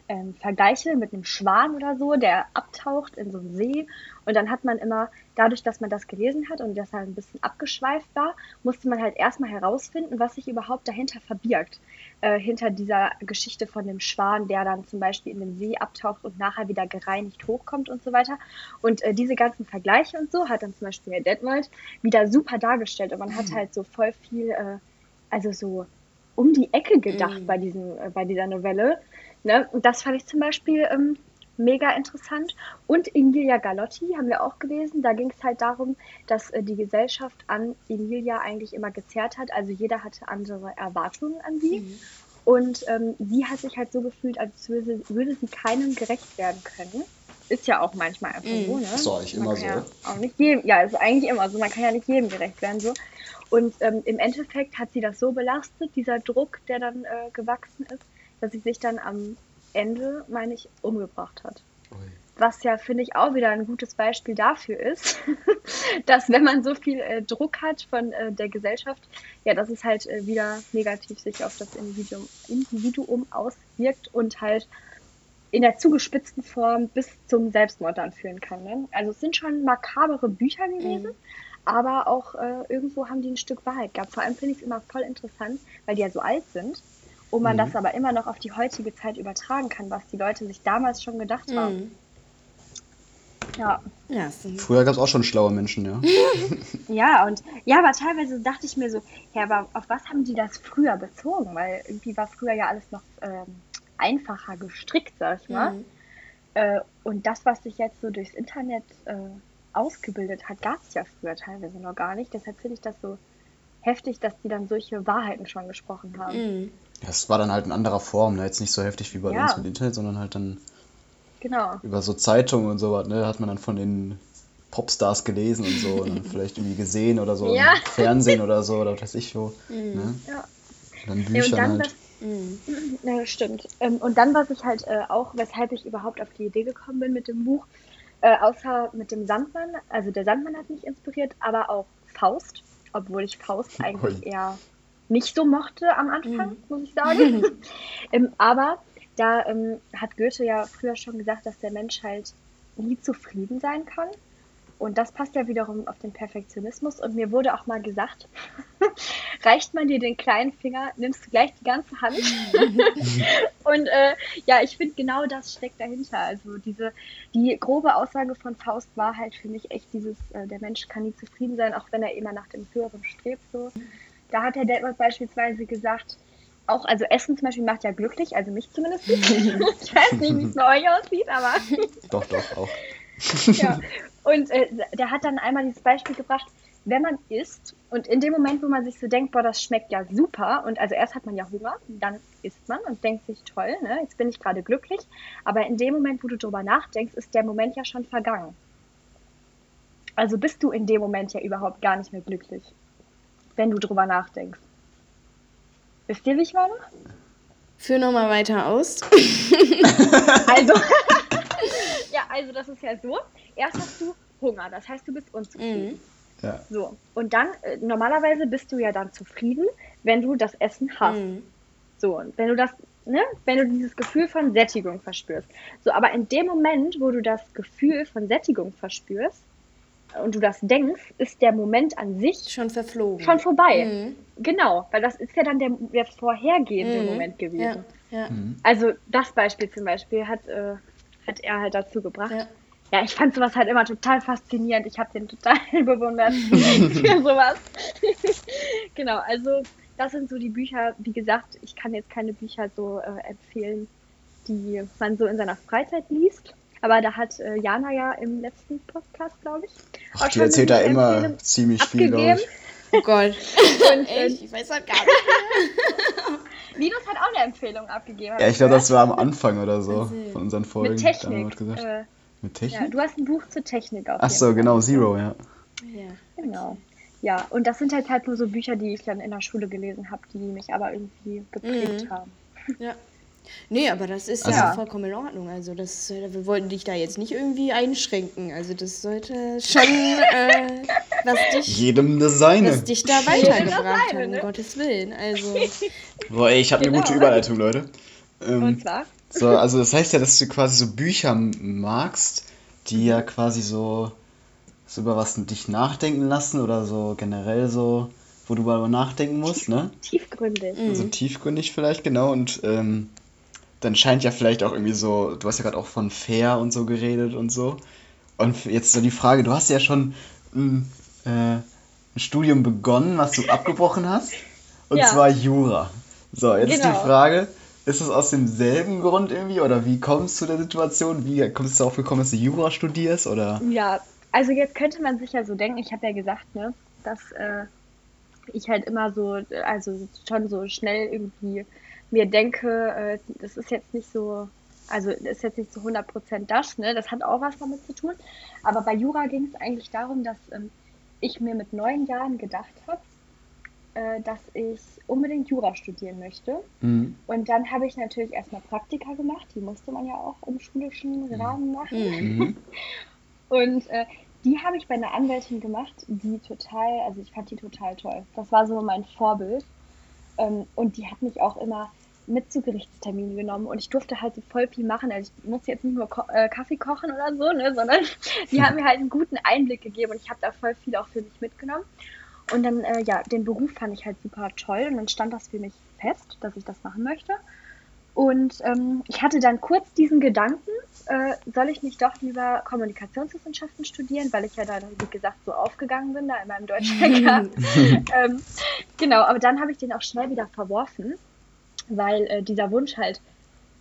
ähm, Vergleiche mit einem Schwan oder so, der abtaucht in so einem See. Und dann hat man immer, dadurch, dass man das gelesen hat und das halt ein bisschen abgeschweift war, musste man halt erstmal herausfinden, was sich überhaupt dahinter verbirgt. Äh, hinter dieser Geschichte von dem Schwan, der dann zum Beispiel in den See abtaucht und nachher wieder gereinigt hochkommt und so weiter. Und äh, diese ganzen Vergleiche und so hat dann zum Beispiel Herr Detmold wieder super dargestellt. Und man hat mhm. halt so voll viel, äh, also so um die Ecke gedacht mhm. bei, diesem, äh, bei dieser Novelle. Ne? Und das fand ich zum Beispiel ähm, mega interessant. Und Emilia Galotti haben wir auch gelesen. Da ging es halt darum, dass äh, die Gesellschaft an Emilia eigentlich immer gezerrt hat. Also jeder hatte andere Erwartungen an sie. Mhm. Und ähm, sie hat sich halt so gefühlt, als würde, würde sie keinem gerecht werden können. Ist ja auch manchmal einfach mhm. so, ne? Ist doch eigentlich immer so. Ja, auch nicht jedem, ja, ist eigentlich immer so. Man kann ja nicht jedem gerecht werden, so. Und ähm, im Endeffekt hat sie das so belastet, dieser Druck, der dann äh, gewachsen ist, dass sie sich dann am Ende, meine ich, umgebracht hat. Ui. Was ja, finde ich, auch wieder ein gutes Beispiel dafür ist, *laughs* dass wenn man so viel äh, Druck hat von äh, der Gesellschaft, ja, dass es halt äh, wieder negativ sich auf das Individuum, Individuum auswirkt und halt in der zugespitzten Form bis zum Selbstmord dann führen kann. Ne? Also es sind schon makabere Bücher gewesen, mhm. aber auch äh, irgendwo haben die ein Stück Wahrheit gehabt. Vor allem finde ich es immer voll interessant, weil die ja so alt sind wo man mhm. das aber immer noch auf die heutige Zeit übertragen kann, was die Leute sich damals schon gedacht mhm. haben. Ja. ja Früher gab es auch schon schlaue Menschen, ja. *laughs* ja, und ja, aber teilweise dachte ich mir so, ja, aber auf was haben die das früher bezogen? Weil irgendwie war früher ja alles noch ähm, einfacher gestrickt, sag ich mal. Mhm. Äh, und das, was sich jetzt so durchs Internet äh, ausgebildet hat, gab es ja früher teilweise noch gar nicht. Deshalb finde ich das so heftig, dass die dann solche Wahrheiten schon gesprochen haben. Mhm. Ja, es war dann halt in anderer Form, ne? Jetzt nicht so heftig wie bei Ja. uns mit Internet, sondern halt dann Genau. über so Zeitungen und sowas, ne? Hat man dann von den Popstars gelesen und so und dann *laughs* vielleicht irgendwie gesehen oder so Ja. im Fernsehen oder so oder was weiß ich wo. Ne? Ja. Dann Ja, Büchern dann halt. das, Ja, das stimmt. Ähm, und dann, was ich halt äh, auch, weshalb ich überhaupt auf die Idee gekommen bin mit dem Buch, äh, außer mit dem Sandmann, also der Sandmann hat mich inspiriert, aber auch Faust, obwohl ich Faust *laughs* eigentlich Ui. eher nicht so mochte am Anfang, muss ich sagen. *laughs* ähm, aber da ähm, hat Goethe ja früher schon gesagt, dass der Mensch halt nie zufrieden sein kann. Und das passt ja wiederum auf den Perfektionismus. Und mir wurde auch mal gesagt, *laughs* reicht man dir den kleinen Finger, nimmst du gleich die ganze Hand. *laughs* und äh, ja, ich finde genau das steckt dahinter. Also diese, die grobe Aussage von Faust war halt für mich echt dieses, äh, der Mensch kann nie zufrieden sein, auch wenn er immer nach dem Höheren strebt. So. Da hat Herr Detmold beispielsweise gesagt, auch, also Essen zum Beispiel macht ja glücklich, also mich zumindest. *laughs* ich weiß nicht, wie es bei euch aussieht, aber *laughs* Doch, doch, auch. *laughs* ja. Und äh, der hat dann einmal dieses Beispiel gebracht, wenn man isst und in dem Moment, wo man sich so denkt, boah, das schmeckt ja super und also erst hat man ja Hunger, dann isst man und denkt sich, toll, ne, jetzt bin ich gerade glücklich, aber in dem Moment, wo du drüber nachdenkst, ist der Moment ja schon vergangen. Also bist du in dem Moment ja überhaupt gar nicht mehr glücklich, wenn du drüber nachdenkst. Wisst ihr, wie ich meine? Führ nochmal weiter aus. *laughs* Also, ja, also das ist ja so. Erst hast du Hunger, das heißt, du bist unzufrieden. Ja. So, und dann, äh, normalerweise bist du ja dann zufrieden, wenn du das Essen hast. Mhm. So, und wenn du das, ne, wenn du dieses Gefühl von Sättigung verspürst. So, aber in dem Moment, wo du das Gefühl von Sättigung verspürst und du das denkst, ist der Moment an sich Schon verflogen. schon vorbei. Mhm. Genau, weil das ist ja dann der, der vorhergehende Mhm. Moment gewesen. Ja, ja. Also das Beispiel zum Beispiel hat, äh, hat er halt dazu gebracht. Ja. Ja, ich fand sowas halt immer total faszinierend. Ich habe den total *laughs* bewundert für sowas. *laughs* genau, also das sind so die Bücher. Wie gesagt, ich kann jetzt keine Bücher so äh, empfehlen, die man so in seiner Freizeit liest. Aber da hat äh, Jana ja im letzten Podcast, glaube ich, Ach, auch die schon erzählt da eine immer Empfehlung ziemlich viel, glaube abgegeben. ich. Oh Gott. *laughs* Und, äh, Echt? Ich weiß auch gar nicht. *laughs* Linus hat auch eine Empfehlung abgegeben. Ja, ich glaube, das war am Anfang oder so Also, von unseren Folgen. mit Technik. gesagt. Äh, Mit ja, Technik? du hast ein Buch zur Technik auf Ach so, Fall. genau, Zero, ja. Ja. Genau. Ja, und das sind halt halt nur so Bücher, die ich dann in der Schule gelesen habe, die mich aber irgendwie geprägt Mhm. haben. ja. *laughs* Nee, aber das ist Also- ja vollkommen in Ordnung. Also das, äh, wir wollten dich da jetzt nicht irgendwie einschränken. Also das sollte schon äh, was dich, Jedem das seine. was dich da weitergebracht hat, um ne? Gottes Willen. Also Boah, ey, ich habe eine Genau. gute Überleitung, Leute. Ähm, Und zwar? So, also das heißt ja, dass du quasi so Bücher magst, die ja quasi so, so über was dich nachdenken lassen oder so generell so, wo du darüber nachdenken musst, ne? Tiefgründig. Mhm. So tiefgründig vielleicht, genau. Und ähm, dann scheint ja vielleicht auch irgendwie so, du hast ja gerade auch von Fair und so geredet und so. Und jetzt so die Frage, du hast ja schon ein, äh, ein Studium begonnen, was du *laughs* abgebrochen hast. Und Ja. zwar Jura. So, jetzt Genau. die Frage, ist es aus demselben Grund irgendwie oder wie kommst du zu der Situation? Wie kommst du darauf gekommen, dass du Jura studierst oder? Ja, also jetzt könnte man sich ja so denken, ich habe ja gesagt, ne, dass äh, ich halt immer so, also schon so schnell irgendwie mir denke, äh, das ist jetzt nicht so, also das ist jetzt nicht so 100% das, ne, das hat auch was damit zu tun. Aber bei Jura ging es eigentlich darum, dass ähm, ich mir mit neun Jahren gedacht habe, äh, dass ich unbedingt Jura studieren möchte. Mhm. Und dann habe ich natürlich erstmal Praktika gemacht, die musste man ja auch im schulischen Rahmen machen. mhm. Mhm. *laughs* Und äh, die habe ich bei einer Anwältin gemacht, die total, also ich fand die total toll. Das war so mein Vorbild. Ähm, und die hat mich auch immer mit zu Gerichtsterminen genommen und ich durfte halt so voll viel machen. Also ich musste jetzt nicht nur ko äh, Kaffee kochen oder so, ne, sondern *laughs* die hat mir halt einen guten Einblick gegeben und ich habe da voll viel auch für mich mitgenommen. Und dann, äh, ja, den Beruf fand ich halt super toll und dann stand das für mich fest, dass ich das machen möchte. Und ähm, ich hatte dann kurz diesen Gedanken, äh, soll ich nicht doch lieber Kommunikationswissenschaften studieren, weil ich ja da, wie gesagt, so aufgegangen bin, da in meinem Deutsch-LK. *laughs* *laughs* ähm, genau, aber dann habe ich den auch schnell wieder verworfen, weil äh, dieser Wunsch halt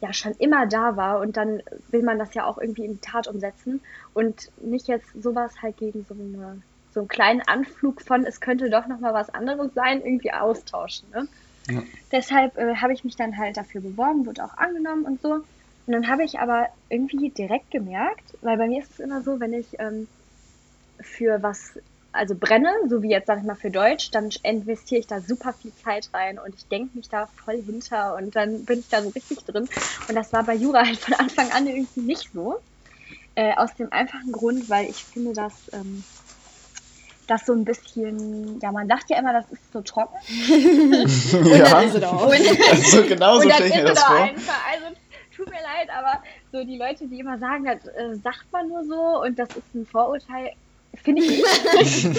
ja schon immer da war und dann will man das ja auch irgendwie in die Tat umsetzen und nicht jetzt sowas halt gegen so, eine, so einen kleinen Anflug von, es könnte doch nochmal was anderes sein, irgendwie austauschen. Ne? Ja. Deshalb äh, habe ich mich dann halt dafür beworben, wurde auch angenommen und so. Und dann habe ich aber irgendwie direkt gemerkt, weil bei mir ist es immer so, wenn ich ähm, für was also brenne, so wie jetzt sage ich mal für Deutsch, dann investiere ich da super viel Zeit rein und ich denke mich da voll hinter und dann bin ich da so richtig drin. Und das war bei Jura halt von Anfang an irgendwie nicht so. Äh, aus dem einfachen Grund, weil ich finde, dass ähm, das so ein bisschen, ja, man sagt ja immer, das ist so trocken. *laughs* und ja, dann ist es auch. Und, *laughs* also genau so stelle ich mir das vor. Einfach, also, tut mir leid, aber so die Leute, die immer sagen, das äh, sagt man nur so und das ist ein Vorurteil, finde ich nicht. *laughs*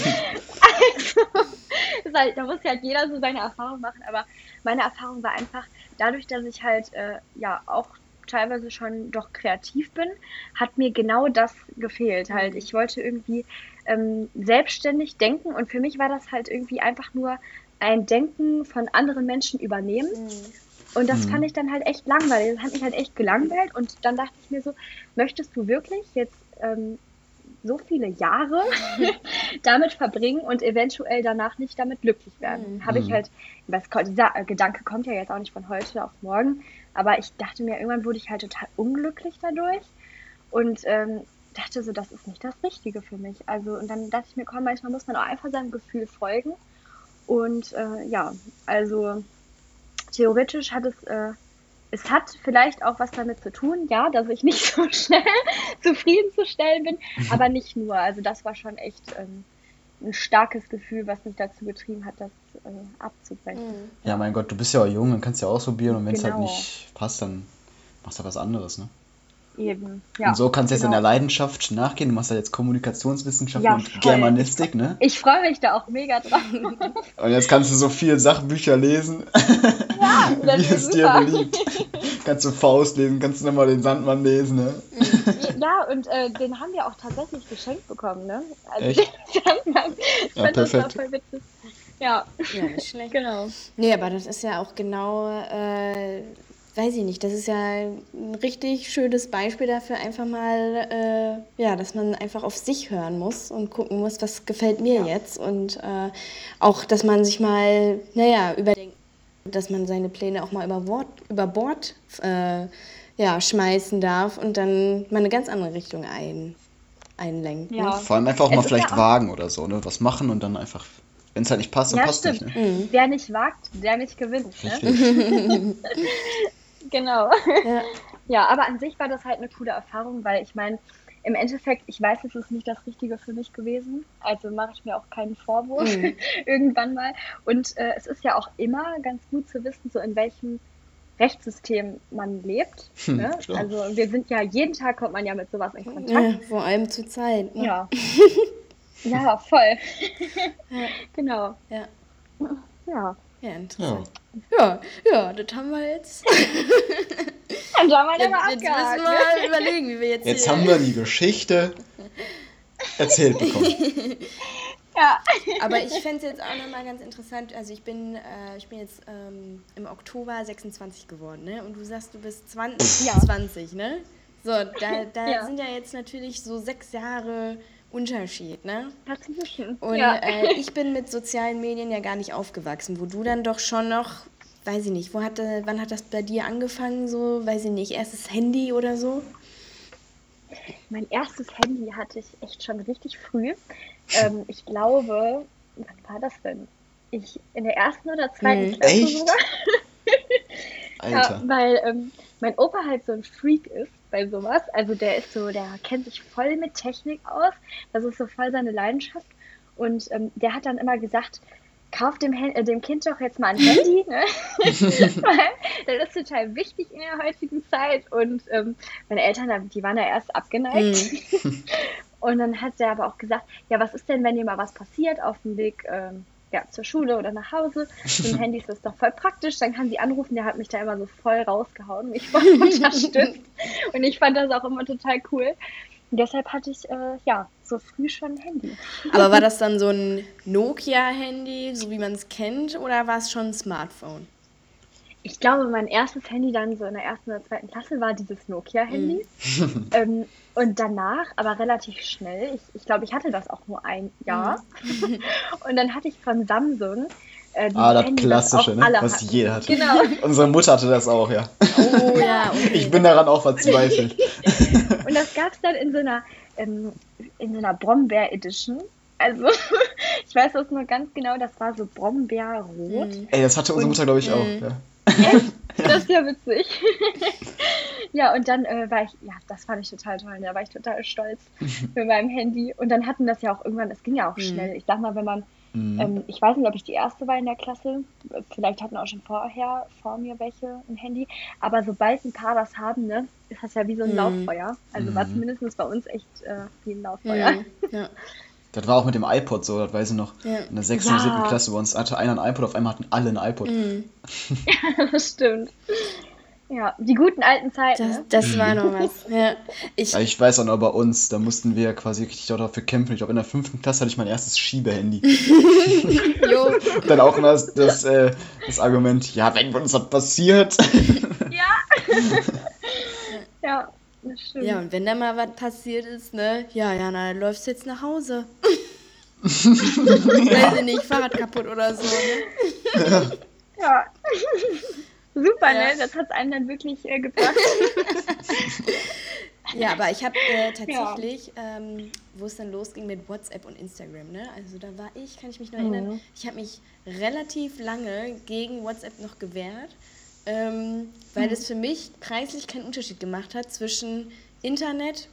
also, halt, da muss halt jeder so seine Erfahrung machen, aber meine Erfahrung war einfach, dadurch, dass ich halt äh, ja auch teilweise schon doch kreativ bin, hat mir genau das gefehlt. Halt, ich wollte irgendwie ähm, selbstständig denken und für mich war das halt irgendwie einfach nur ein Denken von anderen Menschen übernehmen. Mhm. Und das mhm. fand ich dann halt echt langweilig. Das hat mich halt echt gelangweilt. Und dann dachte ich mir so, möchtest du wirklich jetzt ähm, so viele Jahre *laughs* damit verbringen und eventuell danach nicht damit glücklich werden? Mhm. Habe ich mhm. halt, dieser Gedanke kommt ja jetzt auch nicht von heute auf morgen, aber ich dachte mir, irgendwann wurde ich halt total unglücklich dadurch und ähm, dachte so, das ist nicht das Richtige für mich. Also, und dann dachte ich mir, komm, manchmal muss man auch einfach seinem Gefühl folgen. Und äh, ja, also theoretisch hat es, äh, es hat vielleicht auch was damit zu tun, ja, dass ich nicht *laughs* so schnell zufriedenzustellen bin, aber nicht nur. Also das war schon echt ähm, ein starkes Gefühl, was mich dazu getrieben hat, das äh, abzubrechen. Mhm. Ja, mein Gott, du bist ja auch jung, dann kannst du ja ausprobieren und wenn es halt genau. halt nicht passt, dann machst du was anderes, ne? Eben, ja. Und so kannst du genau. jetzt in der Leidenschaft nachgehen. Du machst ja jetzt Kommunikationswissenschaften ja, und Germanistik, ne? Ich freue mich da auch mega drauf. *laughs* und jetzt kannst du so viele Sachbücher lesen. Ja, *laughs* das Wie es dir beliebt. kannst du Faust lesen, kannst du nochmal den Sandmann lesen, ne? Ja, und äh, den haben wir auch tatsächlich geschenkt bekommen, ne? Also Echt? *laughs* den Sandmann. Ich ja, perfekt. das voll witzig. Ja. Ja, nicht schlecht. genau. Nee, aber das ist ja auch genau äh, weiß ich nicht, das ist ja ein richtig schönes Beispiel dafür, einfach mal, äh, ja, dass man einfach auf sich hören muss und gucken muss, was gefällt mir ja. jetzt und äh, auch, dass man sich mal, naja, überdenkt, dass man seine Pläne auch mal über, Bord, über Bord äh, ja, schmeißen darf und dann mal eine ganz andere Richtung ein, einlenkt. Ne? Ja. Ne? Vor allem einfach auch es mal vielleicht ja auch wagen oder so, ne? was machen und dann einfach wenn es halt nicht passt, dann ja, passt stimmt. nicht. Ne? Wer nicht wagt, der nicht gewinnt. Ne? *laughs* *laughs* genau. Ja. *laughs* ja, aber an sich war das halt eine coole Erfahrung, weil ich meine, im Endeffekt, ich weiß, es ist nicht das Richtige für mich gewesen. Also mache ich mir auch keinen Vorwurf mhm. *laughs* irgendwann mal. Und äh, es ist ja auch immer ganz gut zu wissen, so in welchem Rechtssystem man lebt. Hm, ne? Also wir sind ja, jeden Tag kommt man ja mit sowas in Kontakt. Ja, vor allem zur Zeit. Ne? Ja. *laughs* ja, voll. ja. Genau. Ja. Ja. Ja, interessant. Ja, ja, das haben wir jetzt. *laughs* Dann haben wir jetzt, mal jetzt müssen wir ne? überlegen, wie wir jetzt. Jetzt haben wir die Geschichte erzählt bekommen. *laughs* ja. Aber ich fände es jetzt auch nochmal ganz interessant. Also ich bin, äh, ich bin jetzt ähm, im Oktober 26 geworden, ne? Und du sagst, du bist 20, ja. 20 ne? So, da, da ja. sind ja jetzt natürlich so sechs Jahre Unterschied, ne? Und ja. äh, ich bin mit sozialen Medien ja gar nicht aufgewachsen, wo du dann doch schon noch, weiß ich nicht, wo hatte, wann hat das bei dir angefangen, so, weiß ich nicht, erstes Handy oder so? Mein erstes Handy hatte ich echt schon richtig früh. Ähm, ich glaube, wann war das denn? Ich in der ersten oder zweiten hm. Klasse echt? sogar. *laughs* Alter. Ja, weil ähm, mein Opa halt so ein Freak ist bei sowas. Also der ist so, der kennt sich voll mit Technik aus. Das ist so voll seine Leidenschaft. Und ähm, der hat dann immer gesagt, kauf dem, äh, dem Kind doch jetzt mal ein Handy, *laughs* ne? *laughs* Das ist total wichtig in der heutigen Zeit. Und ähm, meine Eltern, die waren ja erst abgeneigt. Mhm. *laughs* Und dann hat er aber auch gesagt, ja, was ist denn, wenn dir mal was passiert auf dem Weg ähm, ja, zur Schule oder nach Hause. Mit dem *laughs* Handy ist das doch voll praktisch. Dann kann sie anrufen. Der hat mich da immer so voll rausgehauen. Mich voll *laughs* unterstützt. Und ich fand das auch immer total cool. Und deshalb hatte ich äh, ja so früh schon ein Handy. Aber war *laughs* das dann so ein Nokia-Handy, so wie man es kennt, oder war es schon ein Smartphone? Ich glaube, mein erstes Handy dann so in der ersten oder zweiten Klasse war dieses Nokia-Handy. Mhm. ähm, und danach, aber relativ schnell, ich, ich glaube, ich hatte das auch nur ein Jahr. Mhm. *laughs* und dann hatte ich von Samsung Äh, Ah, das Handy, Klassische, auch ne? Was hatten. jeder hatte. Genau. *laughs* Unsere Mutter hatte das auch, ja. Oh ja, *laughs* okay. Ich bin daran auch verzweifelt. Und das gab es dann in so einer, ähm, in so einer Brombeer-Edition. Also, ich weiß das nur ganz genau, das war so Brombeerrot. Mhm. Ey, das hatte unsere Und- Mutter, glaube ich, auch. Mhm. Ja. *laughs* Das ist ja witzig. *laughs* ja, und dann äh, war ich, ja, das fand ich total toll. Da war ich total stolz mit meinem Handy. Und dann hatten das ja auch irgendwann, es ging ja auch Mhm. schnell. Ich sag mal, wenn man, Mhm. ähm, ich weiß nicht, ob ich die erste war in der Klasse, vielleicht hatten auch schon vorher vor mir welche ein Handy, aber sobald ein paar das haben, ne, ist das ja wie so ein Mhm. Lauffeuer. Also war Mhm. zumindest bei uns echt äh, wie ein Lauffeuer. Mhm. Ja. *laughs* Das war auch mit dem iPod so, das weiß ich noch. Ja. In der 6. Ja. und 7. Klasse bei uns hatte einer ein iPod, auf einmal hatten alle ein iPod. Mhm. *laughs* *laughs* das stimmt. Ja, die guten alten Zeiten. Das, ne? das war noch was. Ja. Ich, Ja, ich weiß auch noch bei uns, da mussten wir quasi richtig dafür kämpfen. Ich glaube, in der 5. Klasse hatte ich mein erstes Schiebehandy. *laughs* jo, Dann auch immer das, das, äh, das Argument, ja, wenn uns was passiert. Ja, das stimmt. Ja, und wenn da mal was passiert ist, ne? Ja, Jana, dann läufst du jetzt nach Hause. *laughs* Weiß ich nicht, Fahrrad kaputt oder so, ne? *laughs* Ja. Super, Ja. ne? Das hat einem dann wirklich äh, gebracht. *laughs* Ja, aber ich habe äh, tatsächlich, ähm, wo es dann losging mit WhatsApp und Instagram, ne? Also da war ich, kann ich mich noch erinnern, Mhm. ich habe mich relativ lange gegen WhatsApp noch gewehrt, ähm, weil es für mich preislich keinen Unterschied gemacht hat zwischen Internet,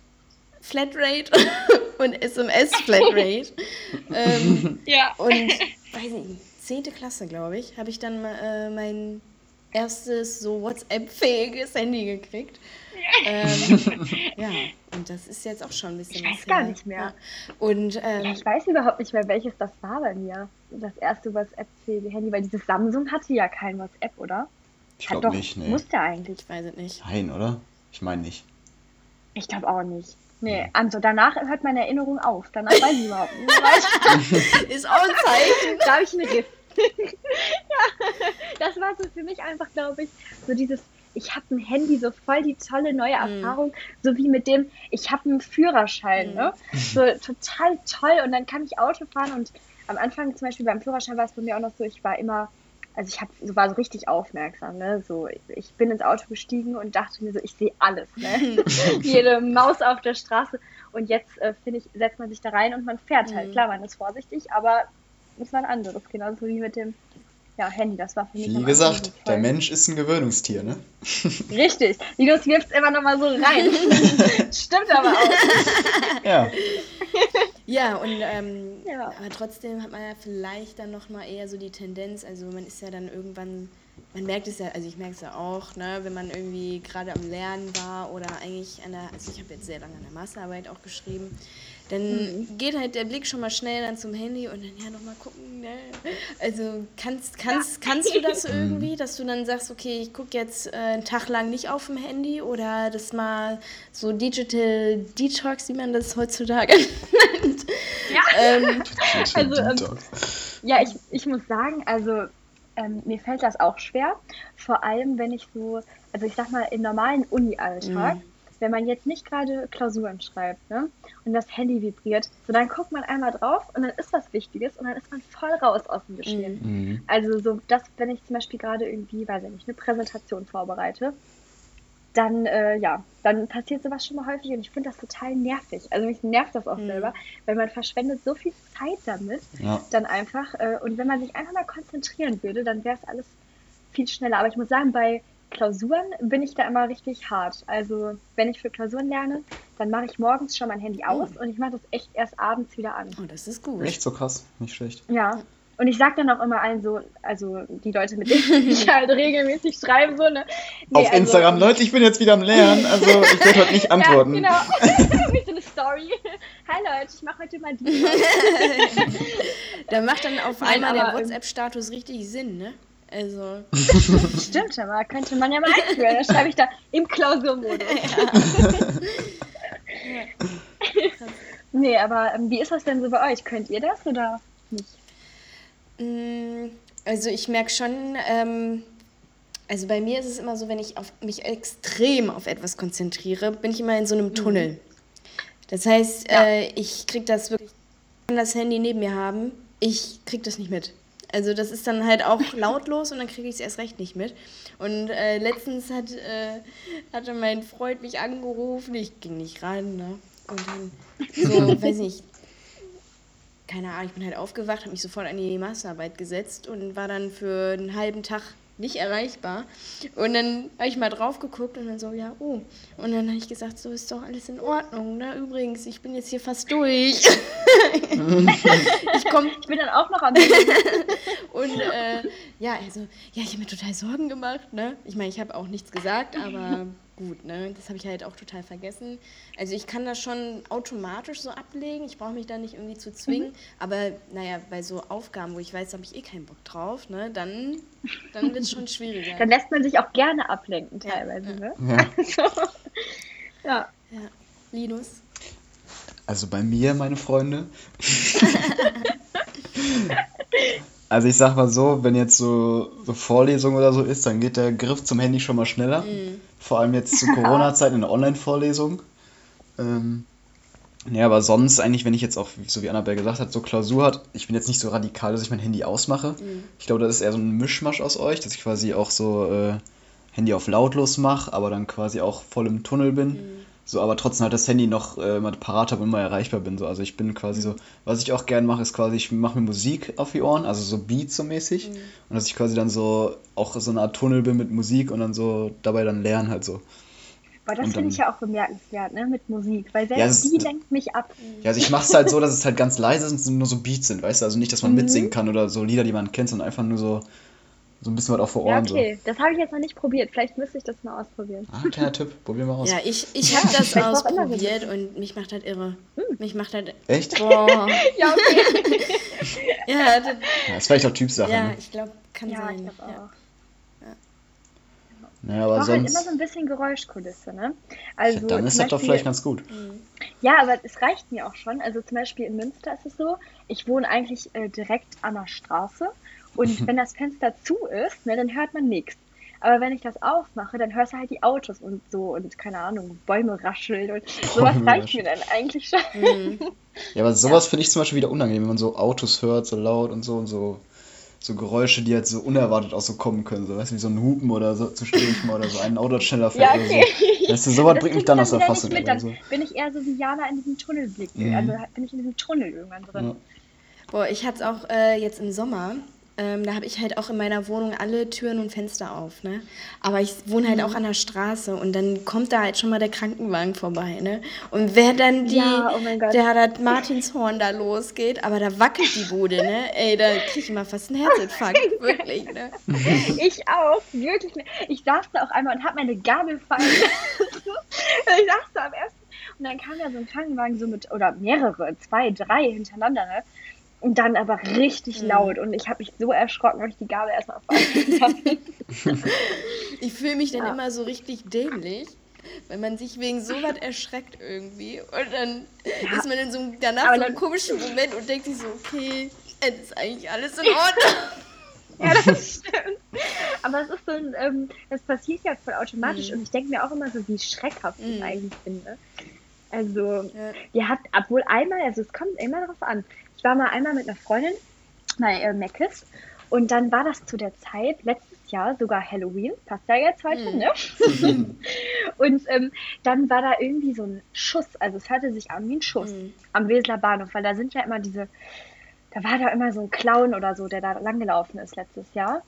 Flatrate *laughs* und SMS-Flatrate. *laughs* ähm, ja. und *laughs* weiß nicht, zehnte Klasse, glaube ich, habe ich dann äh, mein erstes so WhatsApp-fähiges Handy gekriegt. Ähm, ja, und das ist jetzt auch schon ein bisschen Ich weiß was gar her. nicht mehr. Ja. Und ähm, Ich weiß überhaupt nicht mehr, welches das war bei mir. Das erste WhatsApp-fähige Handy, weil dieses Samsung hatte ja kein WhatsApp, oder? Ich glaube nicht, nee. Musste eigentlich. ich weiß es nicht. Nein, oder? Ich meine nicht. Ich glaube auch nicht. Nee, also danach hört meine Erinnerung auf. Danach weiß ich überhaupt nicht. *laughs* Weiß Ist auch ein Zeichen. da habe ich einen Riss. *laughs* ja, das war so für mich einfach, glaube ich, so dieses, ich habe ein Handy, so voll die tolle neue Erfahrung, so wie mit dem, ich habe einen Führerschein, ne? So total toll und dann kann ich Auto fahren und am Anfang zum Beispiel beim Führerschein war es bei mir auch noch so, ich war immer, also ich hab, so war so richtig aufmerksam, ne? So, ich bin ins Auto gestiegen und dachte mir so, ich sehe alles, ne? *laughs* Jede Maus auf der Straße. Und jetzt äh, finde ich, setzt man sich da rein und man fährt halt. Mhm. Klar, man ist vorsichtig, aber ist was anderes, genauso wie mit dem ja, Handy. Das war für mich Wie gesagt, der Mensch ist ein Gewöhnungstier, ne? *laughs* Richtig. Linus wirft immer noch mal so rein. *laughs* Stimmt aber auch. Ja. *laughs* Ja, und ähm, Ja. aber trotzdem hat man ja vielleicht dann nochmal eher so die Tendenz, also man ist ja dann irgendwann, man merkt es ja, also ich merke es ja auch, ne, wenn man irgendwie gerade am Lernen war oder eigentlich an der, also ich habe jetzt sehr lange an der Masterarbeit auch geschrieben, dann geht halt der Blick schon mal schnell dann zum Handy und dann ja nochmal gucken, ne? Also kannst, kannst, kannst du das *laughs* irgendwie, dass du dann sagst, okay, ich gucke jetzt äh, einen Tag lang nicht auf dem Handy oder das mal so Digital Detox, wie man das heutzutage *laughs* nennt. Ähm, *laughs* Also, ähm. Ja, ich, ich muss sagen, also ähm, mir fällt das auch schwer. Vor allem, wenn ich so, also ich sag mal, im normalen Uni-Alltag, Mhm. wenn man jetzt nicht gerade Klausuren schreibt, ne? Und das Handy vibriert, so dann guckt man einmal drauf und dann ist was Wichtiges und dann ist man voll raus aus dem Geschehen. Mhm. Also so das, wenn ich zum Beispiel gerade irgendwie, weiß ich nicht, eine Präsentation vorbereite, dann, äh, ja, dann passiert sowas schon mal häufig und ich finde das total nervig. Also mich nervt das auch Mhm. selber, weil man verschwendet so viel Zeit damit, Ja. dann einfach. Äh, und wenn man sich einfach mal konzentrieren würde, dann wäre es alles viel schneller. Aber ich muss sagen, bei Klausuren bin ich da immer richtig hart. Also wenn ich für Klausuren lerne, dann mache ich morgens schon mein Handy aus und ich mache das echt erst abends wieder an. oh, das ist gut. Echt so krass, nicht schlecht. Ja. Und ich sage dann auch immer allen so, also die Leute, mit denen *laughs* ich halt regelmäßig schreibe, so, ne? Nee, Auf also- Instagram, Leute, ich bin jetzt wieder am Lernen, also ich werde heute nicht *laughs* antworten. Ja, genau. *laughs* Wie so eine Story. Hi Leute, ich mache heute mal die. Da macht dann auf Nein, einmal der aber, ähm, WhatsApp-Status richtig Sinn, ne? Also, Stimmt schon mal, könnte man ja mal einführen. Dann schreibe ich da im Klausurmodus. nee, aber ähm, wie ist das denn so bei euch? Könnt ihr das oder nicht? Mh, also ich merke schon, ähm, also bei mir ist es immer so, wenn ich auf mich extrem auf etwas konzentriere, bin ich immer in so einem Tunnel. Das heißt, Ja. äh, ich krieg das wirklich, ich kann das Handy neben mir haben, ich krieg das nicht mit. Also das ist dann halt auch *laughs* lautlos und dann kriege ich es erst recht nicht mit. Und äh, letztens hat, äh, hatte mein Freund mich angerufen, ich ging nicht ran, ne? Und dann so, *laughs* weiß nicht, keine Ahnung, ich bin halt aufgewacht, habe mich sofort an die Masterarbeit gesetzt und war dann für einen halben Tag nicht erreichbar. Und dann habe ich mal drauf geguckt und dann so, ja, oh. Und dann habe ich gesagt, so ist doch alles in Ordnung. Ne? Übrigens, ich bin jetzt hier fast durch. ich, komm, ich bin dann auch noch am *laughs* Und äh, ja, also, ja, ich habe mir total Sorgen gemacht. Ne? Ich meine, ich habe auch nichts gesagt, aber gut, ne? Das habe ich halt auch total vergessen. Also ich kann das schon automatisch so ablegen. Ich brauche mich da nicht irgendwie zu zwingen. Mhm. Aber naja, bei so Aufgaben, wo ich weiß, da habe ich eh keinen Bock drauf, ne? Dann, dann wird es schon *laughs* schwieriger. Dann lässt man sich auch gerne ablenken teilweise, ja, ne? Ja. *laughs* Also, ja. ja. Linus? Also bei mir, meine Freunde. *laughs* Also ich sag mal so, wenn jetzt so, so Vorlesung oder so ist, dann geht der Griff zum Handy schon mal schneller. Mhm. Vor allem jetzt zu *laughs* Corona-Zeiten in der Online-Vorlesung. Ähm, ja, aber sonst eigentlich, wenn ich jetzt auch, so wie Annabelle gesagt hat, so Klausur hat, ich bin jetzt nicht so radikal, dass ich mein Handy ausmache. Mhm. Ich glaube, das ist eher so ein Mischmasch aus euch, dass ich quasi auch so äh, Handy auf lautlos mache, aber dann quasi auch voll im Tunnel bin. Mhm. So, aber trotzdem halt das Handy noch äh, immer parat habe und immer erreichbar bin. So. Also ich bin quasi so, was ich auch gerne mache, ist quasi, ich mache mir Musik auf die Ohren, also so Beats so mäßig. Mhm. Und dass ich quasi dann so auch so eine Art Tunnel bin mit Musik und dann so dabei dann lernen halt so. Aber das finde ich ja auch bemerkenswert, ne, mit Musik, weil selbst ja, die lenkt mich ab. Ja, also ich mache es halt so, dass es halt ganz leise sind und nur so Beats sind, weißt du? Also nicht, dass man mhm. mitsingen kann oder so Lieder, die man kennt, sondern einfach nur so so ein bisschen was auch vor Ohren. Ja, okay, so. das habe ich jetzt noch nicht probiert. Vielleicht müsste ich das mal ausprobieren. Ah, kleiner Tipp, probieren wir aus. Ja, ich, ich habe das ausprobiert und mich macht halt irre. Hm. Mich macht halt. Echt? Boah. *laughs* ja, okay. *laughs* ja, das, ja, ist vielleicht auch Typsache. Ja, ne? ich glaube, kann ja, sein. Ich glaube auch. Ja. Naja, aber ich sonst. halt immer so ein bisschen Geräuschkulisse, ne? Also ja, dann ist das doch vielleicht ganz gut. Mhm. Ja, aber es reicht mir auch schon. Also zum Beispiel in Münster ist es so, ich wohne eigentlich äh, direkt an der Straße und wenn das Fenster zu ist, ne, dann hört man nichts. Aber wenn ich das aufmache, dann hörst du halt die Autos und so und keine Ahnung, Bäume rascheln und sowas reicht mir dann eigentlich schon. Mhm. *laughs* Ja, aber sowas ja. finde ich zum Beispiel wieder unangenehm, wenn man so Autos hört, so laut und so und so, so Geräusche, die halt so unerwartet auch so kommen können. So, weißt du, wie so ein Hupen oder so zwischendurch mal oder so ein Auto schneller *laughs* fährt ja, okay. oder so. Weißt du, sowas bringt mich dann aus der Fassung. Mit, dann so. bin ich eher so wie Jana in diesem Tunnelblick. Mhm. Also bin ich in diesem Tunnel irgendwann drin. Ja. Boah, ich hatte es auch äh, jetzt im Sommer ähm, da habe ich halt auch in meiner Wohnung alle Türen und Fenster auf, ne? Aber ich wohne halt mhm. auch an der Straße und dann kommt da halt schon mal der Krankenwagen vorbei, ne? Und wer dann die, ja, oh der das Martinshorn da losgeht, aber da wackelt die Bude, ne? Ey, da kriege ich immer fast einen Herzinfarkt, *laughs* wirklich, ne? *laughs* Ich auch, wirklich. Ne? Ich saß da auch einmal und habe meine Gabel fallen *laughs* ich saß da am ersten und dann kam da so ein Krankenwagen so mit, oder mehrere, zwei, drei hintereinander, ne? Und dann aber richtig mhm. laut und ich habe mich so erschrocken, weil ich die Gabel erstmal fallen *laughs* Ich fühle mich dann ja. immer so richtig dämlich, wenn man sich wegen sowas erschreckt irgendwie. Und dann ja. ist man in so einem, danach aber so einem komischen Moment und denkt sich so, okay, jetzt ist eigentlich alles in *laughs* Ordnung. *laughs* ja, das stimmt. Aber es ist so ein, ähm, das passiert ja voll automatisch mhm. und ich denke mir auch immer so, wie schreckhaft ich mhm. eigentlich finde. Also, ja. die hat, obwohl einmal, also es kommt immer darauf an. Ich war mal einmal mit einer Freundin bei äh, Meckes und dann war das zu der Zeit, letztes Jahr, sogar Halloween, passt ja jetzt heute, mm. ne? *laughs* und ähm, dann war da irgendwie so ein Schuss, also es hörte sich an wie ein Schuss mm. am Weseler Bahnhof, weil da sind ja immer diese, da war da immer so ein Clown oder so, der da langgelaufen ist letztes Jahr.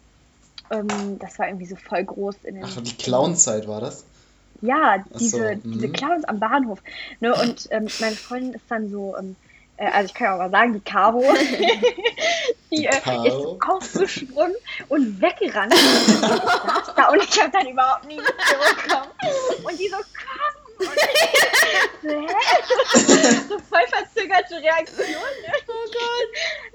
Ähm, das war irgendwie so voll groß in den. Ach, die Clownzeit war das? Ja, diese, so, diese mhm. Clowns am Bahnhof. Ne? Und ähm, meine Freundin ist dann so, ähm, äh, also ich kann ja auch mal sagen, die Caro, *laughs* die, äh, ist aufgesprungen und weggerannt. und, da, und ich habe dann überhaupt nie zurückgekommen. Und die so, komm! Und ich, so, so voll verzögerte Reaktion. Ne? Oh Gott.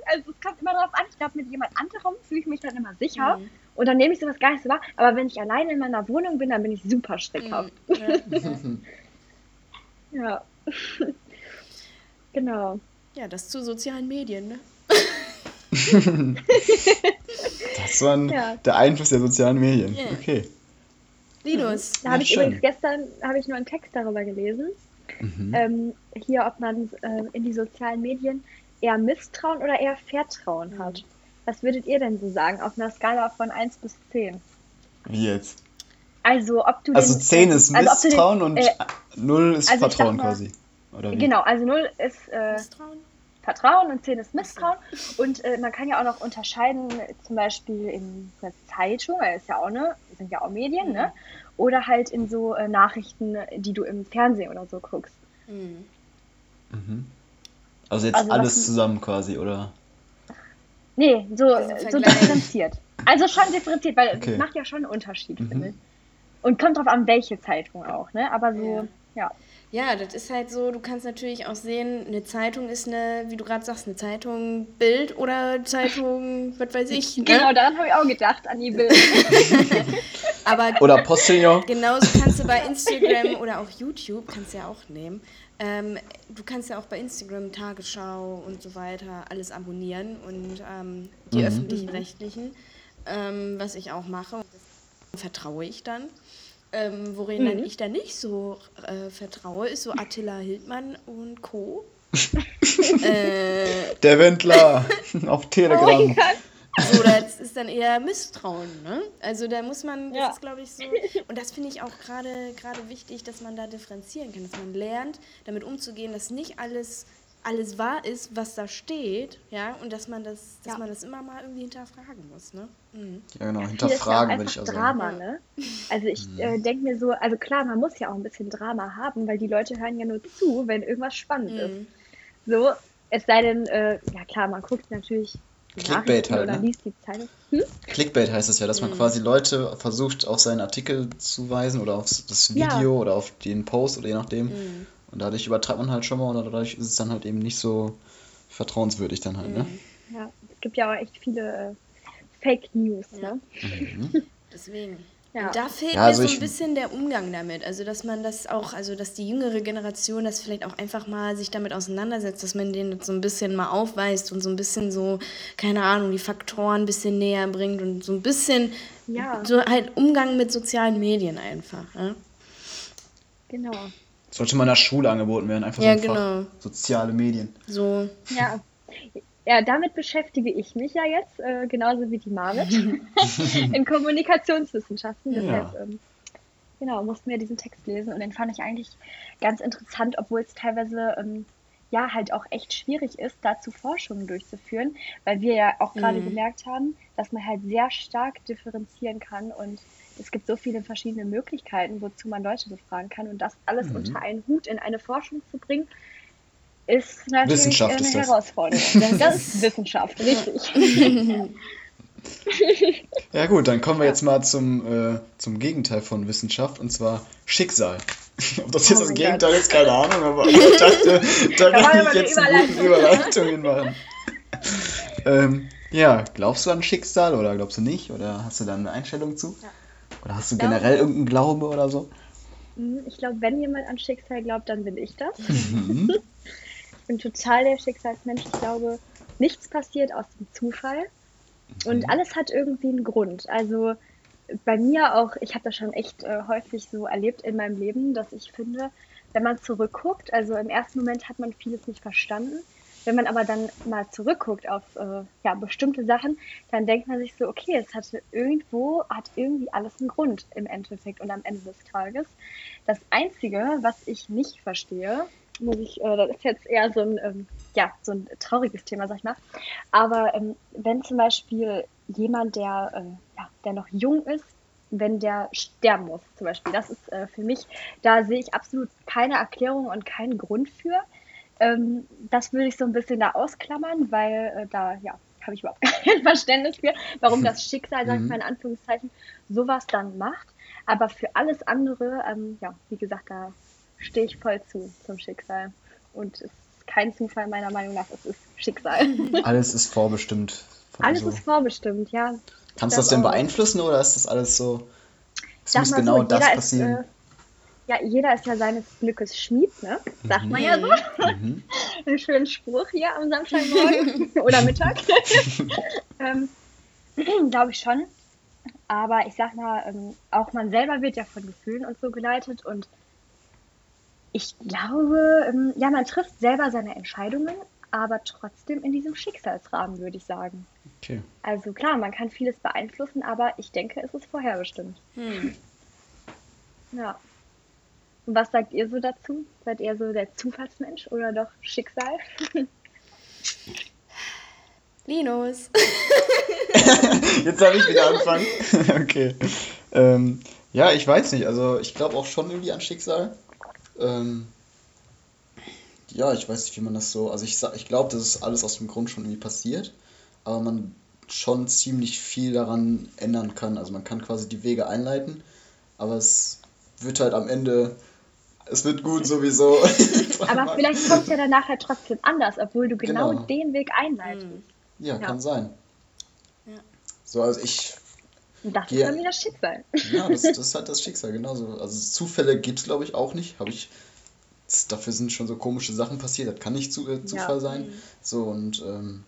Also es kommt immer darauf an, ich glaube, mit jemand anderem fühle ich mich dann immer sicher. Mhm. Und dann nehme ich sowas gar nicht so wahr. Aber wenn ich alleine in meiner Wohnung bin, dann bin ich super schreckhaft. Mhm. Ja. *laughs* ja. Genau. Ja, das zu sozialen Medien, ne? *laughs* das war ja. der Einfluss der sozialen Medien. Yeah. Okay. Linus. Da habe ich schön. übrigens gestern habe ich nur einen Text darüber gelesen. Mhm. Ähm, hier, ob man äh, in die sozialen Medien eher Misstrauen oder eher Vertrauen hat. Was würdet ihr denn so sagen auf einer Skala von 1 bis 10? Wie jetzt? Also, ob du Also den, 10 ist also, ob du den- Misstrauen und äh, 0 ist also ich sag Vertrauen mal- quasi. Oder wie? Genau, also 0 ist äh, Misstrauen? Vertrauen und 10 ist Misstrauen. Und äh, man kann ja auch noch unterscheiden, zum Beispiel in einer Zeitung, äh, ist ja auch eine, sind ja auch Medien, ne? Oder halt in so äh, Nachrichten, die du im Fernsehen oder so guckst. Mhm. Mhm. Also jetzt Also alles zusammen quasi, oder? Nee, so, Also so differenziert. Also schon differenziert, weil Okay. das macht ja schon einen Unterschied, Mhm. finde ich. Und kommt drauf an, welche Zeitung auch, ne? Aber so, ja. Ja, das ist halt so, du kannst natürlich auch sehen, eine Zeitung ist eine, wie du gerade sagst, eine Zeitung Bild oder Zeitung, *laughs* was weiß ich. Ne? Genau, daran habe ich auch gedacht, an die Bilder. *laughs* Aber *laughs* Oder Postillon? genauso kannst du bei Instagram oder auch YouTube, kannst du ja auch nehmen, ähm, du kannst ja auch bei Instagram Tagesschau und so weiter alles abonnieren und ähm, die Mhm. öffentlichen Rechtlichen, ähm, was ich auch mache. Und das vertraue ich dann. Ähm, worin dann ich dann nicht so äh, vertraue, ist so Attila Hildmann und Co. *laughs* äh, Der Wendler *laughs* auf Oh Telegram. so, das ist dann eher Misstrauen, ne? Also da muss man, das Ja. ist glaube ich so, und das finde ich auch gerade gerade wichtig, dass man da differenzieren kann, dass man lernt, damit umzugehen, dass nicht alles alles wahr ist, was da steht, ja, und dass man das, dass Ja. man das immer mal irgendwie hinterfragen muss, ne? Mhm. Ja, genau, ist hinterfragen ja würde ich einfach auch sagen. Drama, ne? Also ich äh, denke mir so, also klar, man muss ja auch ein bisschen Drama haben, weil die Leute hören ja nur zu, wenn irgendwas spannend ist. Mhm. So, es sei denn, äh, ja klar, man guckt natürlich Clickbait halt, oder ne? liest die Zeitung. Hm? Clickbait heißt es ja, dass man quasi Leute versucht, auf seinen Artikel zu weisen oder auf das Ja. Video oder auf den Post oder je nachdem. Mhm. Und dadurch übertreibt man halt schon mal oder dadurch ist es dann halt eben nicht so vertrauenswürdig dann halt, ne? Ja, es gibt ja auch echt viele äh, Fake News, ne? *laughs* Deswegen. Ja. Und da fehlt Ja, also mir so ein bisschen der Umgang damit. Also, dass man das auch, also, dass die jüngere Generation das vielleicht auch einfach mal sich damit auseinandersetzt, dass man denen das so ein bisschen mal aufweist und so ein bisschen so, keine Ahnung, die Faktoren ein bisschen näher bringt und so ein bisschen Ja. so halt Umgang mit sozialen Medien einfach. Ja, Genau. Sollte mal in der Schule angeboten werden, einfach Ja, so ein Fach. genau. Soziale Medien. so. Ja. Ja, damit beschäftige ich mich ja jetzt, äh, genauso wie die Marit, *laughs* in Kommunikationswissenschaften. Ja. Deshalb, ähm, genau, mussten wir diesen Text lesen und den fand ich eigentlich ganz interessant, obwohl es teilweise ähm, ja halt auch echt schwierig ist, dazu Forschungen durchzuführen, weil wir ja auch gerade gemerkt haben, dass man halt sehr stark differenzieren kann und es gibt so viele verschiedene Möglichkeiten, wozu man Leute befragen kann und das alles unter einen Hut in eine Forschung zu bringen, ist natürlich eine ist das. Herausforderung. Das, *laughs* ist Wissenschaft, richtig. *laughs* Ja gut, dann kommen wir jetzt mal zum, äh, zum Gegenteil von Wissenschaft und zwar Schicksal. *laughs* Ob das jetzt Oh das Gegenteil ist, keine Ahnung, aber ich dachte, da *laughs* kann ich jetzt eine gute Überleitung hinmachen. *laughs* ähm, ja, glaubst du an Schicksal oder glaubst du nicht? Oder hast du da eine Einstellung zu? Oder hast du glaube- generell irgendeinen Glaube oder so? Hm, Ich glaube, wenn jemand an Schicksal glaubt, dann bin ich das. Mhm. Ich bin total der Schicksalsmensch. Ich glaube, nichts passiert aus dem Zufall. Und alles hat irgendwie einen Grund. Also bei mir auch, ich habe das schon echt äh, häufig so erlebt in meinem Leben, dass ich finde, wenn man zurückguckt, also im ersten Moment hat man vieles nicht verstanden. Wenn man aber dann mal zurückguckt auf äh, ja, bestimmte Sachen, dann denkt man sich so, okay, es hatte irgendwo, hat irgendwie alles einen Grund im Endeffekt und am Ende des Tages. Das Einzige, was ich nicht verstehe, muss ich, äh, das ist jetzt eher so ein, ähm, ja, so ein trauriges Thema, sag ich mal. Aber ähm, wenn zum Beispiel jemand, der, äh, ja, der noch jung ist, wenn der sterben muss, zum Beispiel, das ist äh, für mich, da sehe ich absolut keine Erklärung und keinen Grund für. Ähm, das würde ich so ein bisschen da ausklammern, weil äh, da, ja, habe ich überhaupt *laughs* kein Verständnis für, warum das *laughs* Schicksal, sag ich mal in Anführungszeichen, sowas dann macht. Aber für alles andere, ähm, ja, wie gesagt, da stehe ich voll zu zum Schicksal. Und es ist kein Zufall meiner Meinung nach, es ist Schicksal. Alles ist vorbestimmt. Alles so. ist vorbestimmt, ja. Kannst du das denn auch. beeinflussen oder ist das alles so? Es muss mal genau so, das passieren. Ist, äh, ja, jeder ist ja seines Glückes Schmied, ne? Sagt man ja so. Mhm. *laughs* Einen schönen Spruch hier am Samstagmorgen *laughs* oder Mittag. *laughs* ähm, Glaube ich schon. Aber ich sag mal, ähm, auch man selber wird ja von Gefühlen und so geleitet und ich glaube, ähm, ja, man trifft selber seine Entscheidungen, aber trotzdem in diesem Schicksalsrahmen, würde ich sagen. Okay. Also klar, man kann vieles beeinflussen, aber ich denke, es ist vorherbestimmt. Hm. *laughs* Ja. Und was sagt ihr so dazu? Seid ihr so der Zufallsmensch oder doch Schicksal? *laughs* Linus. *laughs* Jetzt darf ich wieder anfangen. okay. Ähm, ja, ich weiß nicht. Also ich glaube auch schon irgendwie an Schicksal. Ähm, ja, ich weiß nicht, wie man das so. Also ich, ich glaube, dass es alles aus dem Grund schon irgendwie passiert, aber man schon ziemlich viel daran ändern kann. Also man kann quasi die Wege einleiten, aber es wird halt am Ende. Es wird gut sowieso. *laughs* Aber *laughs* vielleicht kommt es ja dann nachher trotzdem anders, obwohl du genau, Genau. den Weg einleitest. Ja, Ja. kann sein. Ja. So, also ich Und das Ja. ist dann wieder Schicksal. Ja, das, *laughs* das ist halt das Schicksal, genauso. Also Zufälle gibt es, glaube ich, auch nicht. Habe ich. Dafür sind schon so komische Sachen passiert. Das kann nicht zu, Zufall Ja. sein. So und ähm,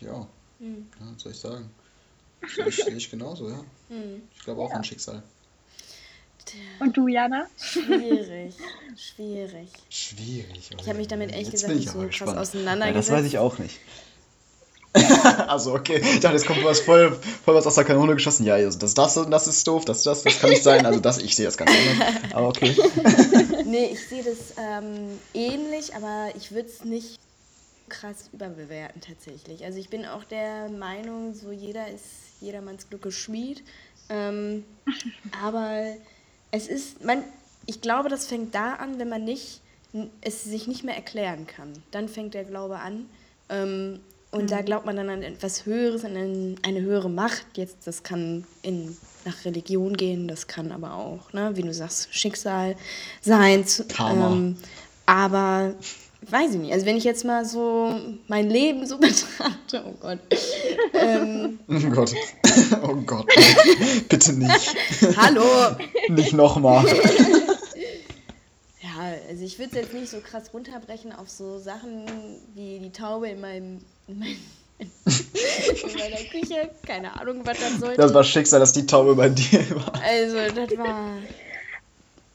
ja, Hm. ja, was soll ich sagen? *laughs* Sehe ich, sehe ich genauso, ja. Hm. Ich glaube auch Ja. an Schicksal. Und du, Jana? Schwierig. Schwierig. Schwierig. Ich habe mich damit ehrlich gesagt nicht so krass gespannt. Ja, auseinandergesetzt. das weiß ich auch nicht. *laughs* also, okay. Ich dachte, jetzt kommt was voll, voll was aus der Kanone geschossen. Ja, also das, das, und das ist doof, das, das, das kann nicht sein. Also, das, ich sehe das ganz anders. Aber okay. *laughs* Nee, ich sehe das ähm, ähnlich, aber ich würde es nicht krass überbewerten tatsächlich. Also ich bin auch der Meinung, so jeder ist jedermanns Glückes Schmied. Ähm, *laughs* aber es ist, man, ich glaube, das fängt da an, wenn man nicht, es sich nicht mehr erklären kann. Dann fängt der Glaube an. Ähm, und da glaubt man dann an etwas Höheres, an ein- eine höhere Macht. Jetzt, das kann in, nach Religion gehen, das kann aber auch, ne, wie du sagst, Schicksal sein. Karma. Ähm, aber weiß ich nicht. Also wenn ich jetzt mal so mein Leben so *laughs* betrachte, oh Gott. Ähm, Oh Gott. *laughs* Oh Gott. Bitte nicht. hallo. Nicht nochmal. Ja, also ich würde es jetzt nicht so krass runterbrechen auf so Sachen wie die Taube in meinem in, mein, in meiner Küche. Keine Ahnung, was das sollte. Das war Schicksal, dass die Taube bei dir war. also das war.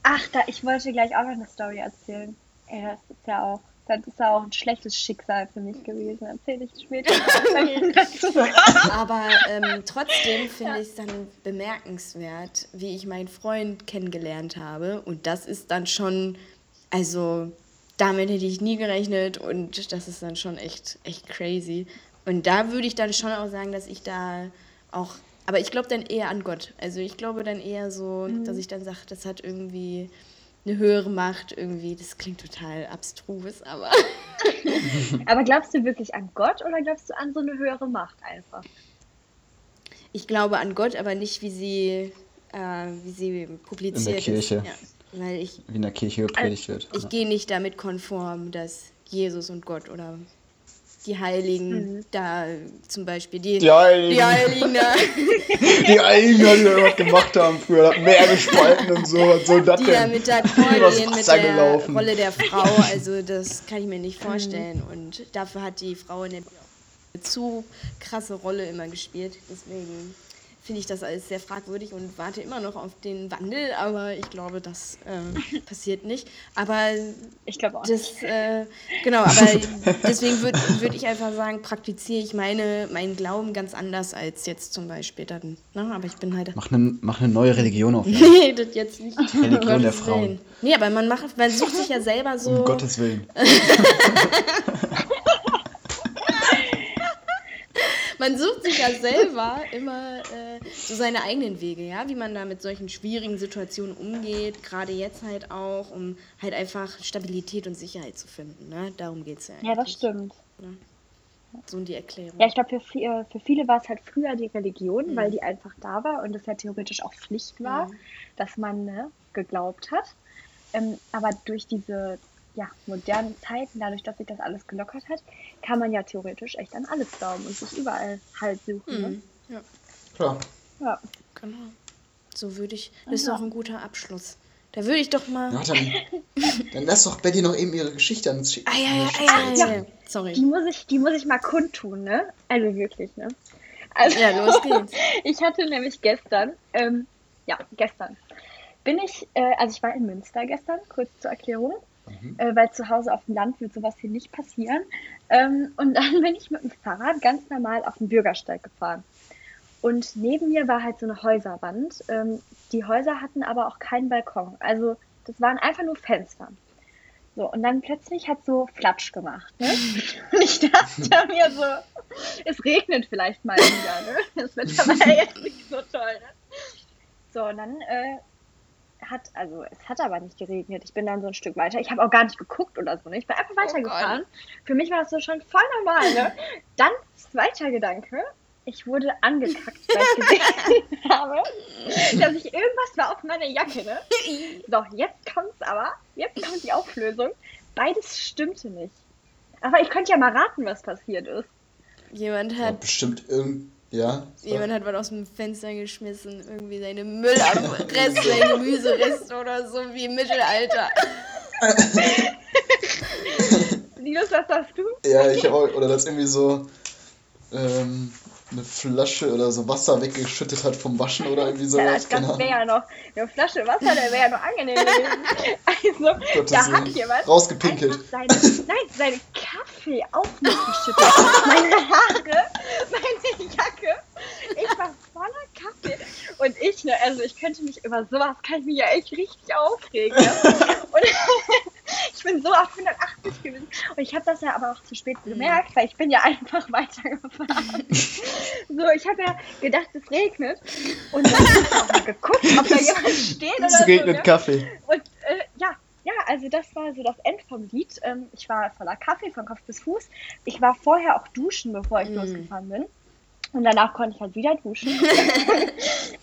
Ach, da, ich wollte gleich auch noch eine Story erzählen. Ja, das ist ja auch, das ist ja auch ein schlechtes Schicksal für mich gewesen. Erzähle ich später. *laughs* Aber ähm, trotzdem finde ich es dann bemerkenswert, wie ich meinen Freund kennengelernt habe. Und das ist dann schon, also damit hätte ich nie gerechnet und das ist dann schon echt, echt crazy. Und da würde ich dann schon auch sagen, dass ich da auch, aber ich glaube dann eher an Gott. Also ich glaube dann eher so, dass ich dann sage, das hat irgendwie eine höhere Macht irgendwie. Das klingt total abstrus, aber *laughs* Aber glaubst du wirklich an Gott oder glaubst du an so eine höhere Macht einfach? Ich glaube an Gott, aber nicht, wie sie, äh, wie sie publiziert Kirche. ist. Ja, weil ich, Wie in der Kirche gepredigt wird. ich gehe nicht damit konform, dass Jesus und Gott oder die Heiligen da zum Beispiel, die, Die Heiligen. die Heiligen da, *laughs* Die Heiligen, die da irgendwas gemacht haben früher. Meer gespalten und so. Was soll das die da mit der *laughs* Übers gehen, mit der gelaufen. Rolle der Frau, also das kann ich mir nicht vorstellen. Und dafür hat die Frau eine zu krasse Rolle immer gespielt. Deswegen finde ich das alles sehr fragwürdig und warte immer noch auf den Wandel, aber ich glaube, das äh, *laughs* passiert nicht. Aber Ich glaube auch. nicht. das, äh, genau, aber *laughs* deswegen würde würd ich einfach sagen, praktiziere ich meine, meinen Glauben ganz anders als jetzt zum Beispiel dann. Ne? Aber ich bin halt. Mach eine, mach eine neue Religion auf. *laughs* Nee, das jetzt nicht. Religion Um der Frauen. Willen. Nee, aber man macht, man sucht sich ja selber so. Um Gottes Willen. Man sucht sich ja selber immer äh, so seine eigenen Wege, ja, wie man da mit solchen schwierigen Situationen umgeht, gerade jetzt halt auch, um halt einfach Stabilität und Sicherheit zu finden. Ne? Darum geht es ja eigentlich. Ja, das stimmt. So in die Erklärung. Ja, ich glaube, für, vi- für viele war es halt früher die Religion, Mhm. weil die einfach da war und es ja theoretisch auch Pflicht war, Mhm. dass man ne, geglaubt hat. Ähm, aber durch diese ja, modernen Zeiten, dadurch, dass sich das alles gelockert hat, kann man ja theoretisch echt an alles glauben und sich überall halt suchen. Ne? Mhm. Ja, Klar. Ja. genau. So würde ich. Das ist doch ein guter Abschluss. Da würde ich doch mal. Ja, dann, dann lass doch Betty noch eben ihre Geschichte ans Schick. Ah, ja, ja, ja, ja, ja. Sorry. Die muss ich, die muss ich mal kundtun, ne? Also wirklich, ne? Also, Ja, los geht's. *laughs* ich hatte nämlich gestern, ähm, ja, gestern, bin ich, äh, also ich war in Münster gestern, kurz zur Erklärung. Mhm. äh, weil zu Hause auf dem Land wird sowas hier nicht passieren. Ähm, und dann *laughs* bin ich mit dem Fahrrad ganz normal auf den Bürgersteig gefahren. Und neben mir war halt so eine Häuserwand. Ähm, die Häuser hatten aber auch keinen Balkon. Also das waren einfach nur Fenster. So, und dann plötzlich hat so Flatsch gemacht. Ne? *laughs* Und ich dachte mir so, es regnet vielleicht mal wieder. Ne? Das Wetter war ja jetzt nicht so toll. Ne? So, und dann äh, hat, also es hat aber nicht geregnet. Ich bin dann so ein Stück weiter. Ich habe auch gar nicht geguckt oder so. Ne? Ich bin einfach oh weitergefahren. Oh Für mich war das so schon voll normal. Ne? Dann zweiter Gedanke. Ich wurde angekackt, weil ich gesehen *laughs* habe, dass ich irgendwas war auf meiner Jacke. Ne? So, jetzt kommt's aber. Jetzt kommt die Auflösung. Beides stimmte nicht. Aber ich könnte ja mal raten, was passiert ist. Jemand hat. Ja, bestimmt irgend ja. Jemand hat was aus dem Fenster geschmissen. Irgendwie seine Müllabreste, *laughs* seine Gemüsereste oder so wie im Mittelalter. *laughs* Linus, was sagst du? Ja, ich habe auch, oder das irgendwie so ähm, eine Flasche oder so Wasser weggeschüttet hat vom Waschen oder irgendwie so. Ja, das wäre ja noch, eine Flasche Wasser, der wäre ja noch angenehm gewesen. *laughs* Also, Gott, da hat jemand rausgepinkelt. Seine, nein, seine Kaffee auf mich geschüttet. meine Haare, meine Jacke. Ich war voller Kaffee. Und ich, ne, also ich könnte mich über sowas, kann ich mich ja echt richtig aufregen. Ja? Und *laughs* *laughs* *laughs* ich bin so auf 180 gewesen. Und ich habe das ja aber auch zu spät mhm. gemerkt, weil ich bin ja *laughs* einfach weitergefahren. *laughs* so, ich habe ja gedacht, es regnet. Und dann habe ich auch mal geguckt, ob da jemand steht oder Es regnet so, ne? Kaffee. Und äh, ja, ja, also das war so das End vom Lied. Ähm, ich war voller Kaffee von Kopf bis Fuß. Ich war vorher auch duschen, bevor ich mm. losgefahren bin. Und danach konnte ich halt wieder duschen. *laughs*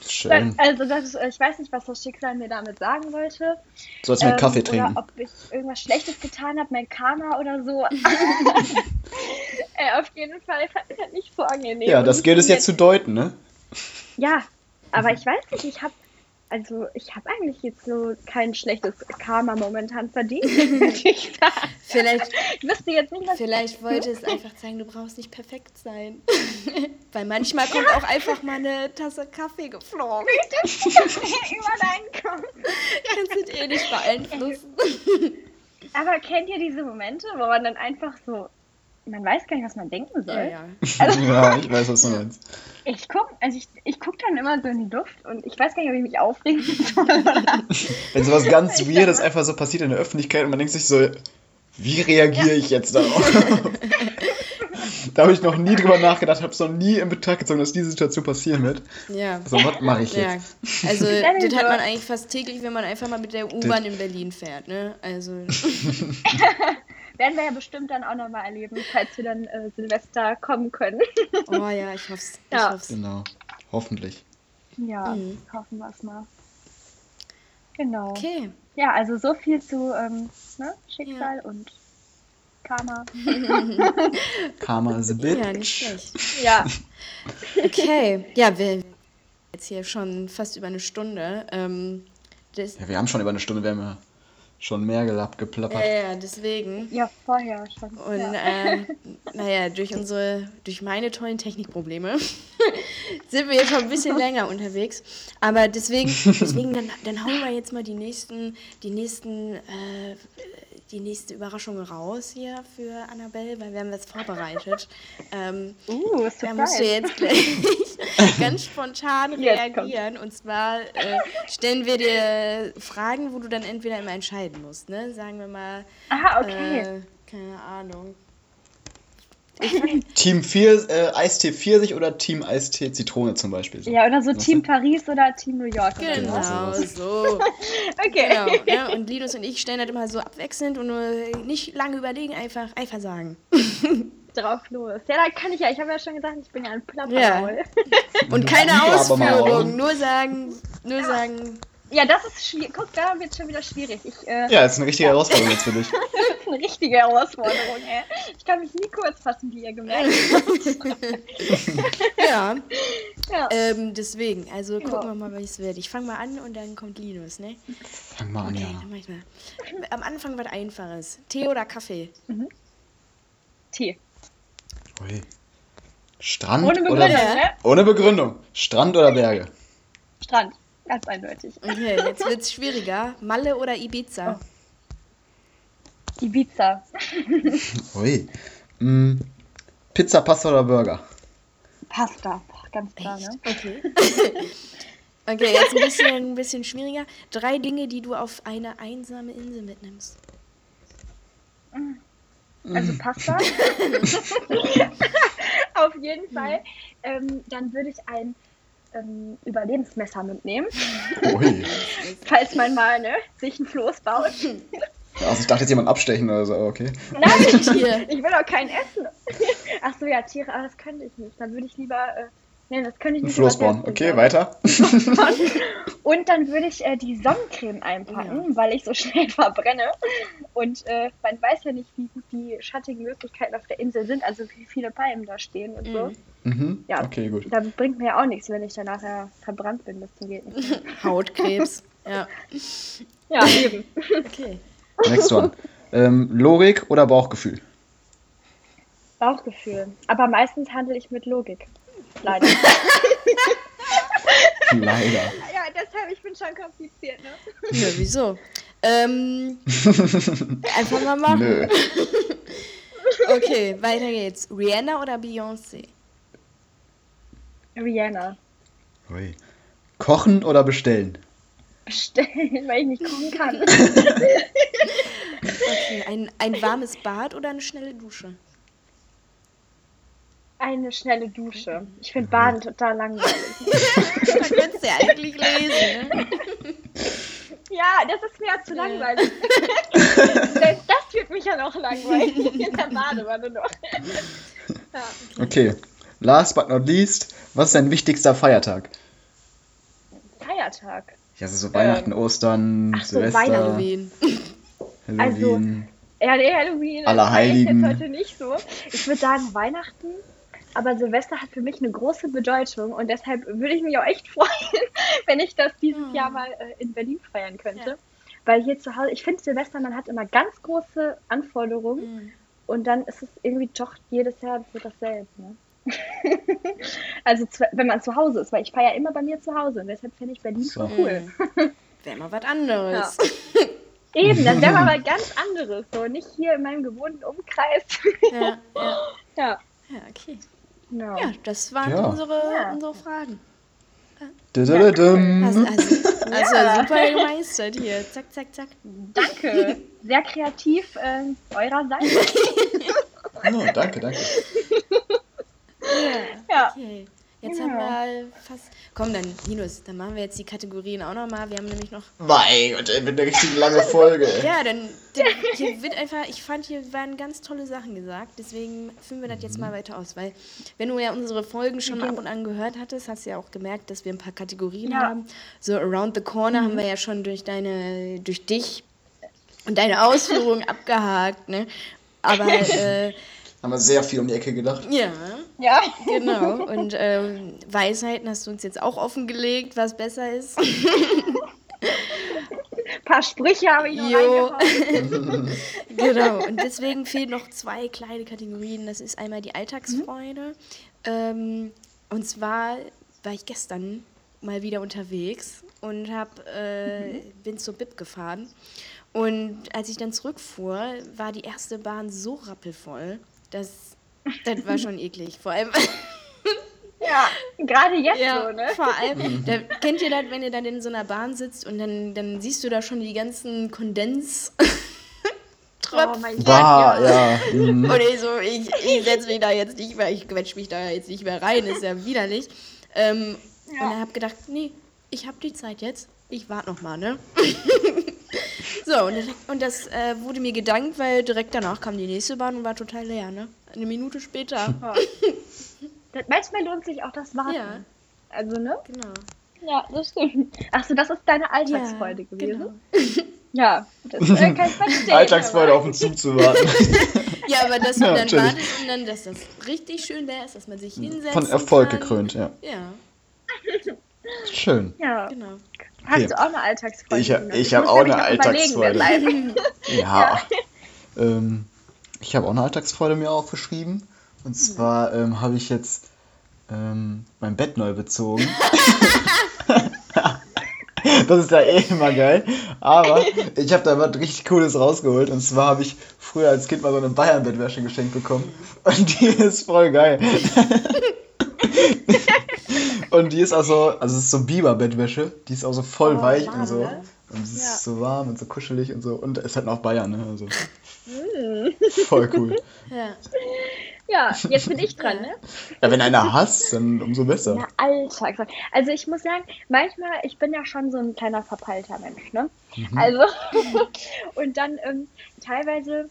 Schön. Also das, ich weiß nicht, was das Schicksal mir damit sagen wollte. Du sollst ähm, Kaffee trinken. Oder ob ich irgendwas Schlechtes getan habe, mein Karma oder so. *laughs* äh, auf jeden Fall fand ich halt nicht so angenehm. Ja, das gilt es jetzt zu deuten, ne? Ja, aber ich weiß nicht, ich habe also ich habe eigentlich jetzt so kein schlechtes Karma momentan verdient, *laughs* ich Vielleicht, ich wüsste jetzt nicht, was Vielleicht wollte es einfach zeigen, du brauchst nicht perfekt sein. *laughs* Weil manchmal kommt auch einfach mal eine Tasse Kaffee geflogen. Über deinen Kopf. Kannst du eh nicht beeinflussen. *laughs* Aber kennt ihr diese Momente, wo man dann einfach so man weiß gar nicht, was man denken soll. Ja, *laughs* ja. Also, ja ich weiß, was du meinst. Ich gucke also ich, ich guck dann immer so in die Luft und ich weiß gar nicht, ob ich mich aufregen *laughs* soll. Wenn sowas ganz Weirdes einfach so passiert in der Öffentlichkeit und man denkt sich so, wie reagiere ja. ich jetzt darauf? *laughs* da habe ich noch nie drüber nachgedacht, habe es noch nie in Betracht gezogen, dass diese Situation passieren wird. Ja. Also, was mache ich jetzt? Ja. Also, das hat man eigentlich fast täglich, wenn man einfach mal mit der U-Bahn in Berlin fährt, ne? Also. Werden wir ja bestimmt dann auch nochmal erleben, falls wir dann äh, Silvester kommen können. oh ja, ich hoffe es. Ja. Hoff's. Genau, hoffentlich. Ja, mhm. hoffen wir es mal. Genau. Okay. Ja, also so viel zu ähm, ne, Schicksal ja. und Karma. *laughs* Karma is a bitch. Ja, nicht schlecht. Ja. Okay, ja, wir jetzt hier schon fast über eine Stunde. Ähm, ja, wir haben schon über eine Stunde, wir haben ja schon mehr gelappt, geplappert. Ja, ja, deswegen. Ja, vorher schon. Und ja. äh, *laughs* naja, durch unsere, durch meine tollen Technikprobleme *laughs* sind wir jetzt schon ein bisschen länger unterwegs. Aber deswegen, deswegen dann, dann hauen wir jetzt mal die nächsten, die nächsten äh, die nächste Überraschung raus hier für Annabelle, weil wir haben was vorbereitet. *laughs* Ähm, uh, da musst du jetzt gleich *laughs* ganz spontan reagieren. Und zwar äh, stellen wir dir Fragen, wo du dann entweder immer entscheiden musst. Ne? Sagen wir mal. Aha, okay. Äh, keine Ahnung. Team 4, äh, Eistee Pfirsich oder Team Eistee Zitrone zum Beispiel. So. Ja, oder so Was Team Paris oder Team New York. Genau, genau so. *laughs* okay. Genau, ja, und Linus und ich stellen das immer so abwechselnd und nur nicht lange überlegen, einfach, einfach sagen. *laughs* Drauf los. Ja, da kann ich ja. Ich habe ja schon gesagt, ich bin ja ein Plappermaul. Ja. *laughs* Und keine Ausführung, nur sagen, nur sagen, ja, das ist schwierig. Guck, da wird es schon wieder schwierig. Ich, äh, ja, das ist eine richtige ja. Herausforderung jetzt für dich. *laughs* das ist eine richtige Herausforderung, ey. Ich kann mich nie kurz fassen, wie ihr gemerkt habt. *laughs* ja. ja. Ähm, deswegen, also gucken wir mal, was es wird. Ich fange mal an und dann kommt Linus, ne? Fang mal an, okay, ja. Dann mach ich mal. Am Anfang was Einfaches. Tee oder Kaffee? Mhm. Tee. Ui. Strand Ohne Begründung, oder... ne? Ohne Begründung. Strand oder Berge? Strand. Ganz eindeutig. Okay, jetzt wird es schwieriger. Malle oder Ibiza? Ibiza. *laughs* Ui. Mm, Pizza, Pasta oder Burger? Pasta. Ganz klar, ne? Okay. *laughs* okay, jetzt ein bisschen, ein bisschen schwieriger. Drei Dinge, die du auf eine einsame Insel mitnimmst. Also Pasta. *laughs* Auf jeden Fall. Ähm, dann würde ich ein ähm, Überlebensmesser mitnehmen, Ui. *laughs* falls man mal ne, sich ein Floß baut. Also ich dachte jetzt jemand abstechen oder so, aber okay. Nein, Tier. ich will auch kein Essen. Ach so, ja, Tiere, aber das könnte ich nicht. Dann würde ich lieber, äh, nee, das könnte ich Ein nicht. Floß übers bauen. Herz Okay, weiter. *laughs* Und dann würde ich äh, die Sonnencreme einpacken, weil ich so *laughs* schnell verbrenne. Und äh, man weiß ja nicht, wie gut die schattigen Möglichkeiten auf der Insel sind, also wie viele Palmen da stehen und so. Mhm. Mhm. Ja. Okay, gut. Da bringt mir ja auch nichts, wenn ich dann nachher verbrannt bin, zum geht nicht. *laughs* Hautkrebs. Ja. Ja, eben. Okay. Next one. Ähm, Logik oder Bauchgefühl? Bauchgefühl. Aber meistens handle ich mit Logik. Leider. *laughs* Leider. ja, deshalb, ich bin schon kompliziert, ne? Ja, wieso? Ähm, *laughs* einfach mal machen. Nö. *laughs* Okay, weiter geht's. Rihanna oder Beyoncé? Rihanna. Ui. Kochen oder bestellen? Bestellen, weil ich nicht kochen kann. Okay, ein, ein warmes Bad oder eine schnelle Dusche? Eine schnelle Dusche. Ich finde Baden total langweilig. *laughs* Man könnte es ja eigentlich lesen, ne? *laughs* Ja, das ist mir ja zu langweilig. *laughs* Selbst das wird mich ja noch langweilig. In der Badewanne noch. Ja. Okay. Last but not least, was ist dein wichtigster Feiertag? Feiertag. Ja, also so Weihnachten, Ostern, ach so, Silvester, Halloween. Halloween. Ja, nee, Halloween. Aller das feier ich Heiligen. jetzt heute nicht so. Ich würde sagen Weihnachten. Aber Silvester hat für mich eine große Bedeutung und deshalb würde ich mich auch echt *laughs* freuen, wenn ich das dieses Hm. Jahr mal äh, in Berlin feiern könnte. Ja. Weil hier zu Hause, ich finde Silvester, man hat immer ganz große Anforderungen Mhm. und dann ist es irgendwie doch jedes Jahr so dasselbe. Ne? *laughs* also zu, wenn man zu Hause ist, weil ich feiere immer bei mir zu Hause und deshalb finde ich Berlin So. schon cool. *laughs* Wäre mal was anderes. Eben, das wäre mal was ganz anderes. So nicht hier in meinem gewohnten Umkreis. Ja, ja. ja, ja, okay. Ja, das waren Ja. unsere, Ja. unsere Fragen. Dudududum. Hast, hast, hast Ja. du super gemeistert hier. Zack, zack, zack. Danke. Sehr kreativ äh, eurerseits. *laughs* Oh, danke, danke. Ja. Okay. Jetzt Ja. haben wir fast. Komm, dann, Linus, dann machen wir jetzt die Kategorien auch nochmal. Wir haben nämlich noch. Mein Gott, ey, wird eine richtig lange Folge. ey. Ja, dann, dann hier wird einfach, ich fand, hier waren ganz tolle Sachen gesagt, deswegen führen wir das jetzt mal weiter aus, weil wenn du ja unsere Folgen schon ab und an gehört hattest, hast du ja auch gemerkt, dass wir ein paar Kategorien Ja. haben. So Around the Corner haben wir ja schon durch deine, durch dich und deine Ausführungen *laughs* abgehakt, ne? Aber *laughs* äh, Haben wir sehr viel um die Ecke gedacht. ja, Ja. genau. *laughs* Und ähm, Weisheiten hast du uns jetzt auch offengelegt, was besser ist. Ein paar Sprüche habe ich noch Jo. *laughs* genau, und deswegen fehlen noch zwei kleine Kategorien. Das ist einmal die Alltagsfreude. Ähm, und zwar war ich gestern mal wieder unterwegs und hab, äh, bin zur BIP gefahren. Und als ich dann zurückfuhr, war die erste Bahn so rappelvoll, dass das war schon eklig. Vor allem, *laughs* Ja, gerade jetzt ja, so, ne? vor allem, da, kennt ihr das, wenn ihr dann in so einer Bahn sitzt und dann, dann siehst du da schon die ganzen Kondens. *laughs* Oh mein Gott, ja. ja. *laughs* mhm. Und ich so, ich, ich setze mich da jetzt nicht mehr, ich quetsch mich da jetzt nicht mehr rein, ist ja widerlich. Ähm, Ja. Und dann hab gedacht, nee, ich hab die Zeit jetzt, ich warte noch mal, ne? So, und das, und das äh, wurde mir gedankt, weil direkt danach kam die nächste Bahn und war total leer, ne? Eine Minute später. *laughs* Das, manchmal lohnt sich auch das Warten. Ja. Also, ne? Genau. Ja, das stimmt. Achso, das ist deine Alltagsfreude gewesen? Genau. *laughs* Ja, das äh, kann ich *laughs* verstehen. Alltagsfreude auf den Zug zu warten. Ja, aber dass man Ja, dann natürlich. wartet und dann, dass das richtig schön leer ist, dass man sich hinsetzt. Von Erfolg gekrönt, ja. Ja, Schön. Ja. genau. Hast Okay. du auch eine Alltagsfreude? Ich hab- ich hab muss auch eine Alltagsfreude. bleibt. *laughs* Ja. Ähm, ich habe auch eine Alltagsfreude mir aufgeschrieben. Und zwar ähm, habe ich jetzt ähm, mein Bett neu bezogen. *laughs* Das ist ja eh immer geil. Aber ich habe da was richtig Cooles rausgeholt. Und zwar habe ich früher als Kind mal so eine Bayern-Bettwäsche geschenkt bekommen. Und die ist voll geil. *laughs* und die ist auch so, also es ist so Biber-Bettwäsche. Die ist auch so voll Oh, weich warm, und so. ne? Und es ist Ja. so warm und so kuschelig und so. Und es hat noch Bayern, ne? Also voll cool. *laughs* Ja. Ja, jetzt bin ich dran, ne? Ja, wenn einer hasst, dann umso besser. Ja, Alltag. Also ich muss sagen, manchmal, ich bin ja schon so ein kleiner verpeilter Mensch, ne? Also, *laughs* und dann ähm, teilweise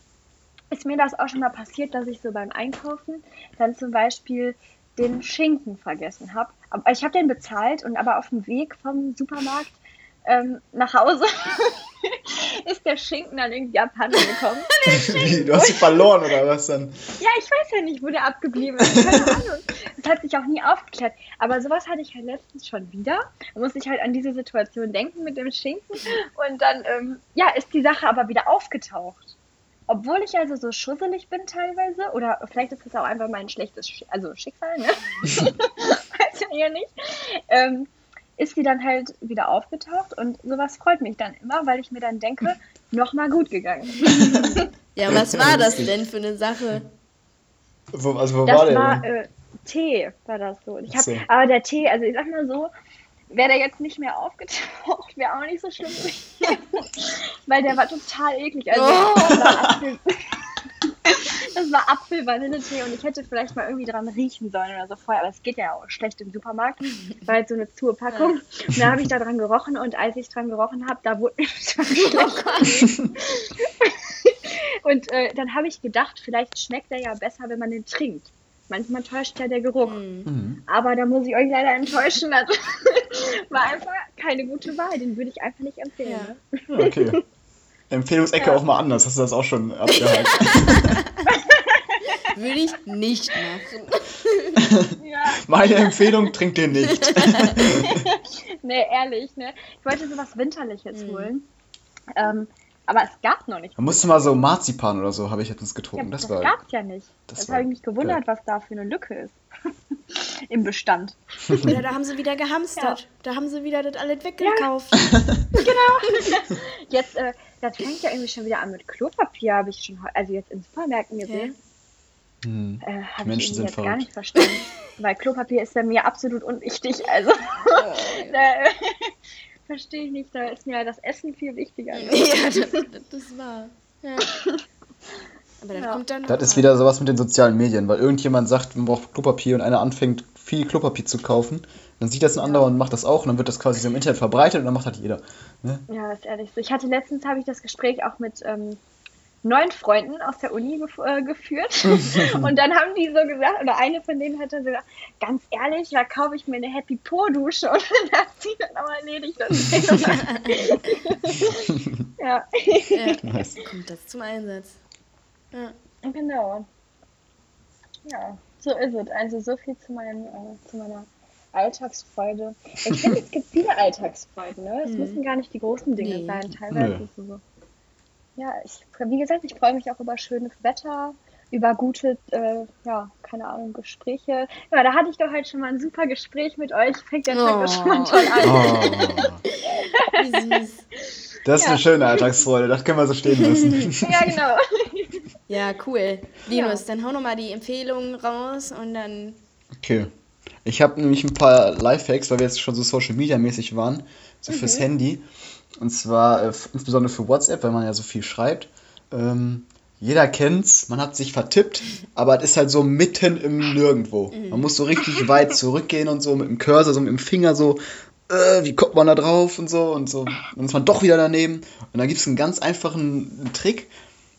ist mir das auch schon mal passiert, dass ich so beim Einkaufen dann zum Beispiel den Schinken vergessen habe. Aber ich habe den bezahlt und aber auf dem Weg vom Supermarkt ähm, nach Hause *laughs* ist der Schinken dann irgendwie abhanden gekommen. Wie, du hast sie verloren oder was dann? Ja, ich weiß ja nicht, wo der abgeblieben ist. Keine *laughs* Ahnung. Das hat sich auch nie aufgeklärt. Aber sowas hatte ich halt letztens schon wieder. Da musste ich halt an diese Situation denken mit dem Schinken. Und dann, ähm, ja, ist die Sache aber wieder aufgetaucht. Obwohl ich also so schusselig bin teilweise, oder vielleicht ist das auch einfach mein schlechtes Sch also Schicksal, ne? *laughs* *laughs* hier nicht. Ähm, ist die dann halt wieder aufgetaucht und sowas freut mich dann immer, weil ich mir dann denke, *laughs* nochmal gut gegangen. *laughs* Ja, was war das denn für eine Sache? Wo, also wo Das war der war denn? äh, Tee, war das so. Und Ich hab, so. Aber der Tee, also ich sag mal so, wäre der jetzt nicht mehr aufgetaucht, wäre auch nicht so schlimm gewesen. Weil der war total eklig. Also Oh. Das war Apfel. Apfel-Vanilletee und ich hätte vielleicht mal irgendwie dran riechen sollen oder so vorher, aber es geht ja auch schlecht im Supermarkt. War halt so eine zu Packung. Und da habe ich da dran gerochen und als ich dran gerochen habe, da wurde mir *laughs* schon *laughs* schlecht. Und äh, dann habe ich gedacht, vielleicht schmeckt er ja besser, wenn man den trinkt. Manchmal täuscht ja der Geruch. Hm. Mhm. Aber da muss ich euch leider enttäuschen. Das *laughs* war einfach keine gute Wahl. Den würde ich einfach nicht empfehlen. Ja. Ne? Ja, okay. Empfehlungsecke Ja. auch mal anders. Hast du das auch schon abgehakt? *laughs* Würde ich nicht machen. Ja, Meine Empfehlung, trink den nicht. *laughs* nee, ehrlich. Ne? Ich wollte sowas Winterliches Mhm. holen. Ähm, aber es gab noch nicht. Man musste mal so Marzipan oder so, habe ich letztens Ja, getrunken. das das war. gab's ja nicht. das Das, war habe ich mich gewundert, was da für eine Lücke ist. *laughs* Im Bestand. Ja, da haben sie wieder gehamstert. Da haben sie wieder das alles weggekauft. Jetzt, äh, das fängt ja irgendwie schon wieder an mit Klopapier, habe ich schon, also jetzt in Supermärkten gesehen. Hm. Äh, habe ich Menschen irgendwie sind jetzt gar verrückt. nicht verstanden. *laughs* Weil Klopapier ist ja mir absolut unwichtig. Also, Oh, äh, *laughs* *laughs* verstehe ich nicht. Da ist mir das Essen viel wichtiger. ja, das, das, war. Ja. Aber das Ja. kommt dann Das ist wieder sowas mit den sozialen Medien, weil irgendjemand sagt, man braucht Klopapier und einer anfängt, viel Klopapier zu kaufen. Dann sieht das ein anderer und macht das auch und dann wird das quasi so im Internet verbreitet und dann macht das jeder. Ne? Ja, ist ehrlich so. Ich hatte letztens habe ich das Gespräch auch mit ähm, neun Freunden aus der Uni gef äh, geführt. *laughs* und dann haben die so gesagt, oder eine von denen hat dann so gesagt, ganz ehrlich, da kaufe ich mir eine Happy Po Dusche und dann hat sie dann auch erledigt. Das *laughs* ja, Ja, Nice. kommt das zum Einsatz. Ja. genau. Ja, so ist es. Also so viel zu, meinem, äh, zu meiner Alltagsfreude. Ich finde, es gibt viele Alltagsfreuden. Ne? Es Mhm. müssen gar nicht die großen Dinge Nee. sein. Teilweise es so. Ja, ich, wie gesagt, ich freue mich auch über schönes Wetter, über gute, äh, ja, keine Ahnung, Gespräche. Ja, da hatte ich doch halt schon mal ein super Gespräch mit euch. Fängt der Tag Oh. schon mal toll an. Oh, Wie süß. das ist Ja. eine schöne Alltagsfreude, das können wir so stehen lassen. *laughs* Ja, genau. Ja, cool. Linus, Ja. dann hau nochmal die Empfehlungen raus und dann. Okay. Ich habe nämlich ein paar Lifehacks, weil wir jetzt schon so Social Media mäßig waren, so fürs Mhm. Handy. Und zwar äh, insbesondere für WhatsApp, weil man ja so viel schreibt. Ähm, jeder kennt's, man hat sich vertippt, aber es ist halt so mitten im Nirgendwo. Mhm. Man muss so richtig weit zurückgehen und so mit dem Cursor, so mit dem Finger so, äh, wie kommt man da drauf und so und so. Dann ist man doch wieder daneben. Und dann gibt es einen ganz einfachen Trick.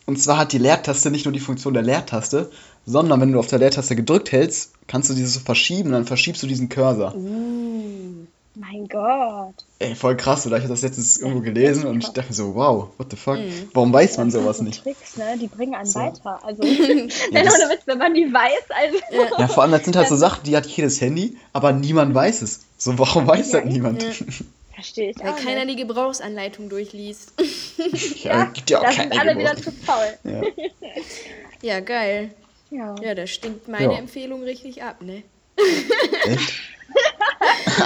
Und zwar hat die Leertaste nicht nur die Funktion der Leertaste, sondern wenn du auf der Leertaste gedrückt hältst, kannst du dieses so verschieben dann verschiebst du diesen Cursor. Uh. Mein Gott. Ey, voll krass, oder? Ich habe das letztens irgendwo gelesen und ich dachte mir so, wow, what the fuck? Mhm. Warum weiß man sowas so nicht? Tricks, ne? Die bringen einen So. weiter. Also, *laughs* *laughs* Ja, Nein, das- Witz, wenn man die weiß, also. Ja, vor allem, das sind halt so Sachen, die hat jedes Handy, aber niemand weiß es. So, warum weiß Ja, das niemand? *laughs* Verstehe ich Weil auch keiner nicht. die Gebrauchsanleitung durchliest. *laughs* Ja, gibt ja auch das keine sind alle wieder zu faul. Ja. *laughs* Ja, geil. Ja. Ja, da stinkt meine Ja. Empfehlung richtig ab, ne? Echt?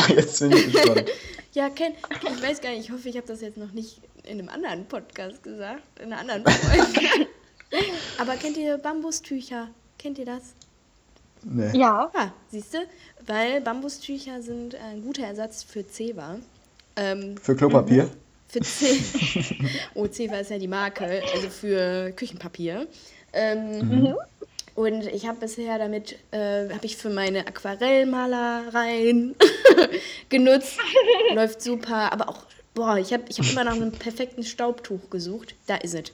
*laughs* Jetzt bin ich gespannt. Ja, kenn, ich weiß gar nicht, ich hoffe, ich habe das jetzt noch nicht in einem anderen Podcast gesagt, in einer anderen Folge. Aber kennt ihr Bambustücher? Kennt ihr das? Nee. Ja. Ja, siehst du? Weil Bambustücher sind ein guter Ersatz für Zewa. Ähm, Für Klopapier? für *laughs* C oh, Zewa ist ja die Marke, also für Küchenpapier. Ähm, Und ich habe bisher damit, äh, habe ich für meine Aquarellmalereien *laughs* genutzt. Läuft super, aber auch, boah, ich habe ich hab immer nach einem perfekten Staubtuch gesucht. Da ist es.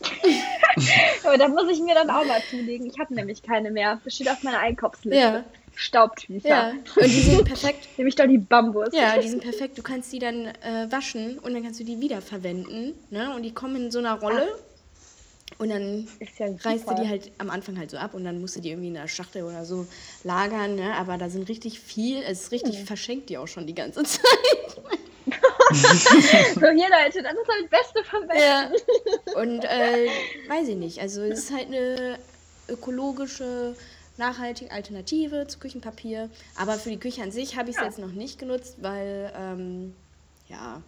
*laughs* Aber da muss ich mir dann auch mal zulegen. Ich habe nämlich keine mehr. Das steht auf meiner Einkaufsliste. Ja. Staubtücher. Ja, und die sind perfekt. Nehme ich doch die Bambus. Ja, die sind perfekt. Du kannst die dann äh, waschen und dann kannst du die wiederverwenden. Ne? Und die kommen in so einer Rolle. Und dann ja reißt du die halt am Anfang halt so ab und dann musst du die irgendwie in einer Schachtel oder so lagern. Ne? Aber da sind richtig viel, es ist richtig Hm. verschenkt die auch schon die ganze *laughs* Zeit. *laughs* So, hier Leute, das ist halt das Beste vom Besten. Ja. *laughs* Und äh, weiß ich nicht. Also es ist halt eine ökologische, nachhaltige Alternative zu Küchenpapier. Aber für die Küche an sich habe ich es Ja. jetzt noch nicht genutzt, weil ähm, ja,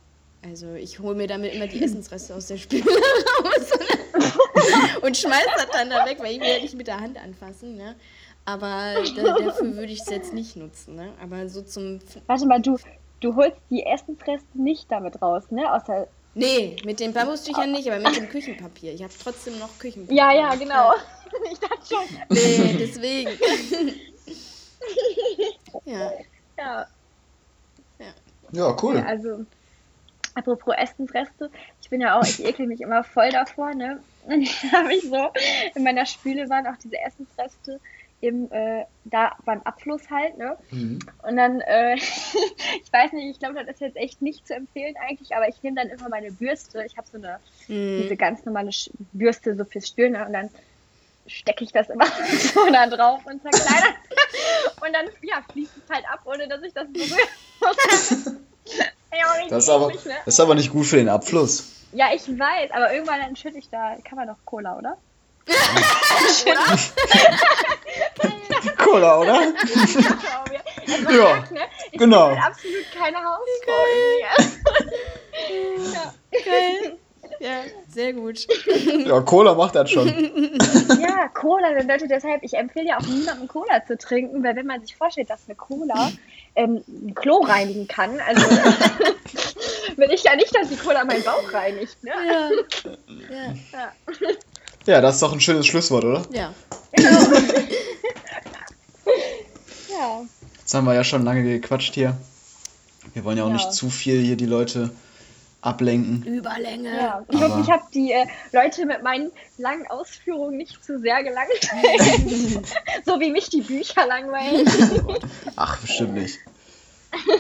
also ich hole mir damit immer die Essensreste aus der Spüle *laughs* raus *laughs* und schmeiß das dann da weg, weil ich will ja nicht mit der Hand anfassen. Ne? Aber da, dafür würde ich es jetzt nicht nutzen. Ne? Aber so zum Warte mal, du, du holst die Essensreste nicht damit raus, ne? Außer. Nee, mit den Bambustüchern nicht, aber mit dem Küchenpapier. Ich habe trotzdem noch Küchenpapier. Ja, ja, genau. *laughs* Ich dachte schon. Nee, deswegen. *laughs* ja. Ja. Ja, cool. Also, apropos Essensreste, ich bin ja auch, ich ekel mich immer voll davor, ne? *laughs* Und dann habe ich so, in meiner Spüle waren auch diese Essensreste im, äh, da beim Abfluss halt, ne? Mhm. Und dann, äh, ich weiß nicht, ich glaube, das ist jetzt echt nicht zu empfehlen eigentlich, aber ich nehme dann immer meine Bürste. Ich habe so eine, Mhm. diese ganz normale Bürste so fürs Spülen ne? und dann stecke ich das immer *laughs* so da drauf und zerkleinert. und dann, ja, fließt es halt ab, ohne dass ich das berühre. *laughs* Das ist, aber, ne? das ist aber nicht gut für den Abfluss. Ja, ich weiß, aber irgendwann dann schütte ich da, kann man doch Cola, oder? Cola, oder? Also Ja, merkt, ne? Ich genau. bin halt absolut keine Hausfrau. irgendwie. *laughs* ja. Geil. Ja, sehr gut. Ja, Cola macht das schon. *laughs* ja, Cola, Leute, deshalb, ich empfehle ja auch niemandem Cola zu trinken, weil wenn man sich vorstellt, dass eine Cola ähm, ein Klo reinigen kann, also *laughs* will ich ja nicht, dass die Cola meinen Bauch reinigt, ne? Ja. Ja. Ja. Ja, das ist doch ein schönes Schlusswort, oder? ja. *laughs* ja. Jetzt haben wir ja schon lange gequatscht hier. Wir wollen ja auch Ja. nicht zu viel hier die Leute ablenken. Überlänge. Ja, ich hoffe, ich habe die äh, Leute mit meinen langen Ausführungen nicht zu sehr gelangweilt. *laughs* so wie mich die Bücher langweilen. *laughs* Ach, bestimmt nicht.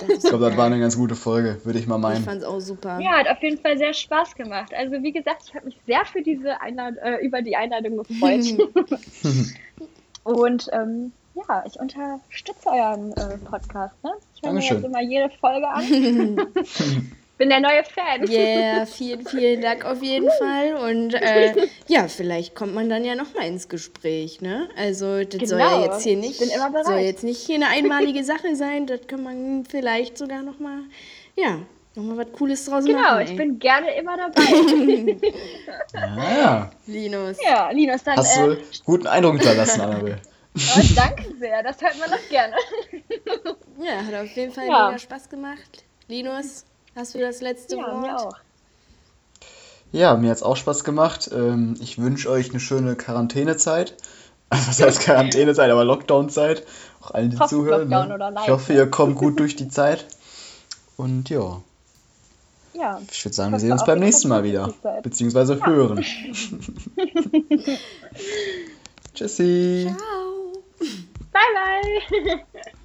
Ich glaube, das war eine ganz gute Folge, würde ich mal Ich meinen. fand's auch super. Ja, hat auf jeden Fall sehr Spaß gemacht. Also wie gesagt, ich habe mich sehr für diese Einlad äh, über die Einladung gefreut. *laughs* Und ähm, ja, ich unterstütze euren äh, Podcast. Ne? Ich höre mir jetzt immer jede Folge an. Bin der neue Fan. Yeah, vielen, vielen Dank auf jeden Fall. Und äh, ja, vielleicht kommt man dann ja nochmal ins Gespräch, ne? Also das soll ja Genau, jetzt hier ich nicht, bin immer bereit. soll jetzt nicht hier eine einmalige Sache sein. Das kann man vielleicht sogar nochmal, ja, nochmal was Cooles draus Genau, machen. ich ey. bin gerne immer dabei. *laughs* Ah, ja. Linus. ja, Linus, dann Hast äh, du guten Eindruck hinterlassen, Annabelle. oh, danke sehr. Das hört man doch gerne. Ja, hat auf jeden Fall Ja. mega Spaß gemacht. Linus, hast du das letzte Ja, Wort? mir auch. Ja, mir hat's auch Spaß gemacht. Ähm, ich wünsche euch eine schöne Quarantänezeit. Also, *laughs* was heißt Quarantänezeit, aber Lockdown-Zeit. Auch allen, die Soft zuhören. Lockdown Ne? Ich hoffe, ihr kommt gut *laughs* durch die Zeit. Und ja, Ja. ich würde sagen, wir sehen uns beim nächsten Mal wieder. Zeit. Beziehungsweise hören. *laughs* Tschüssi. Ciao. Bye, bye.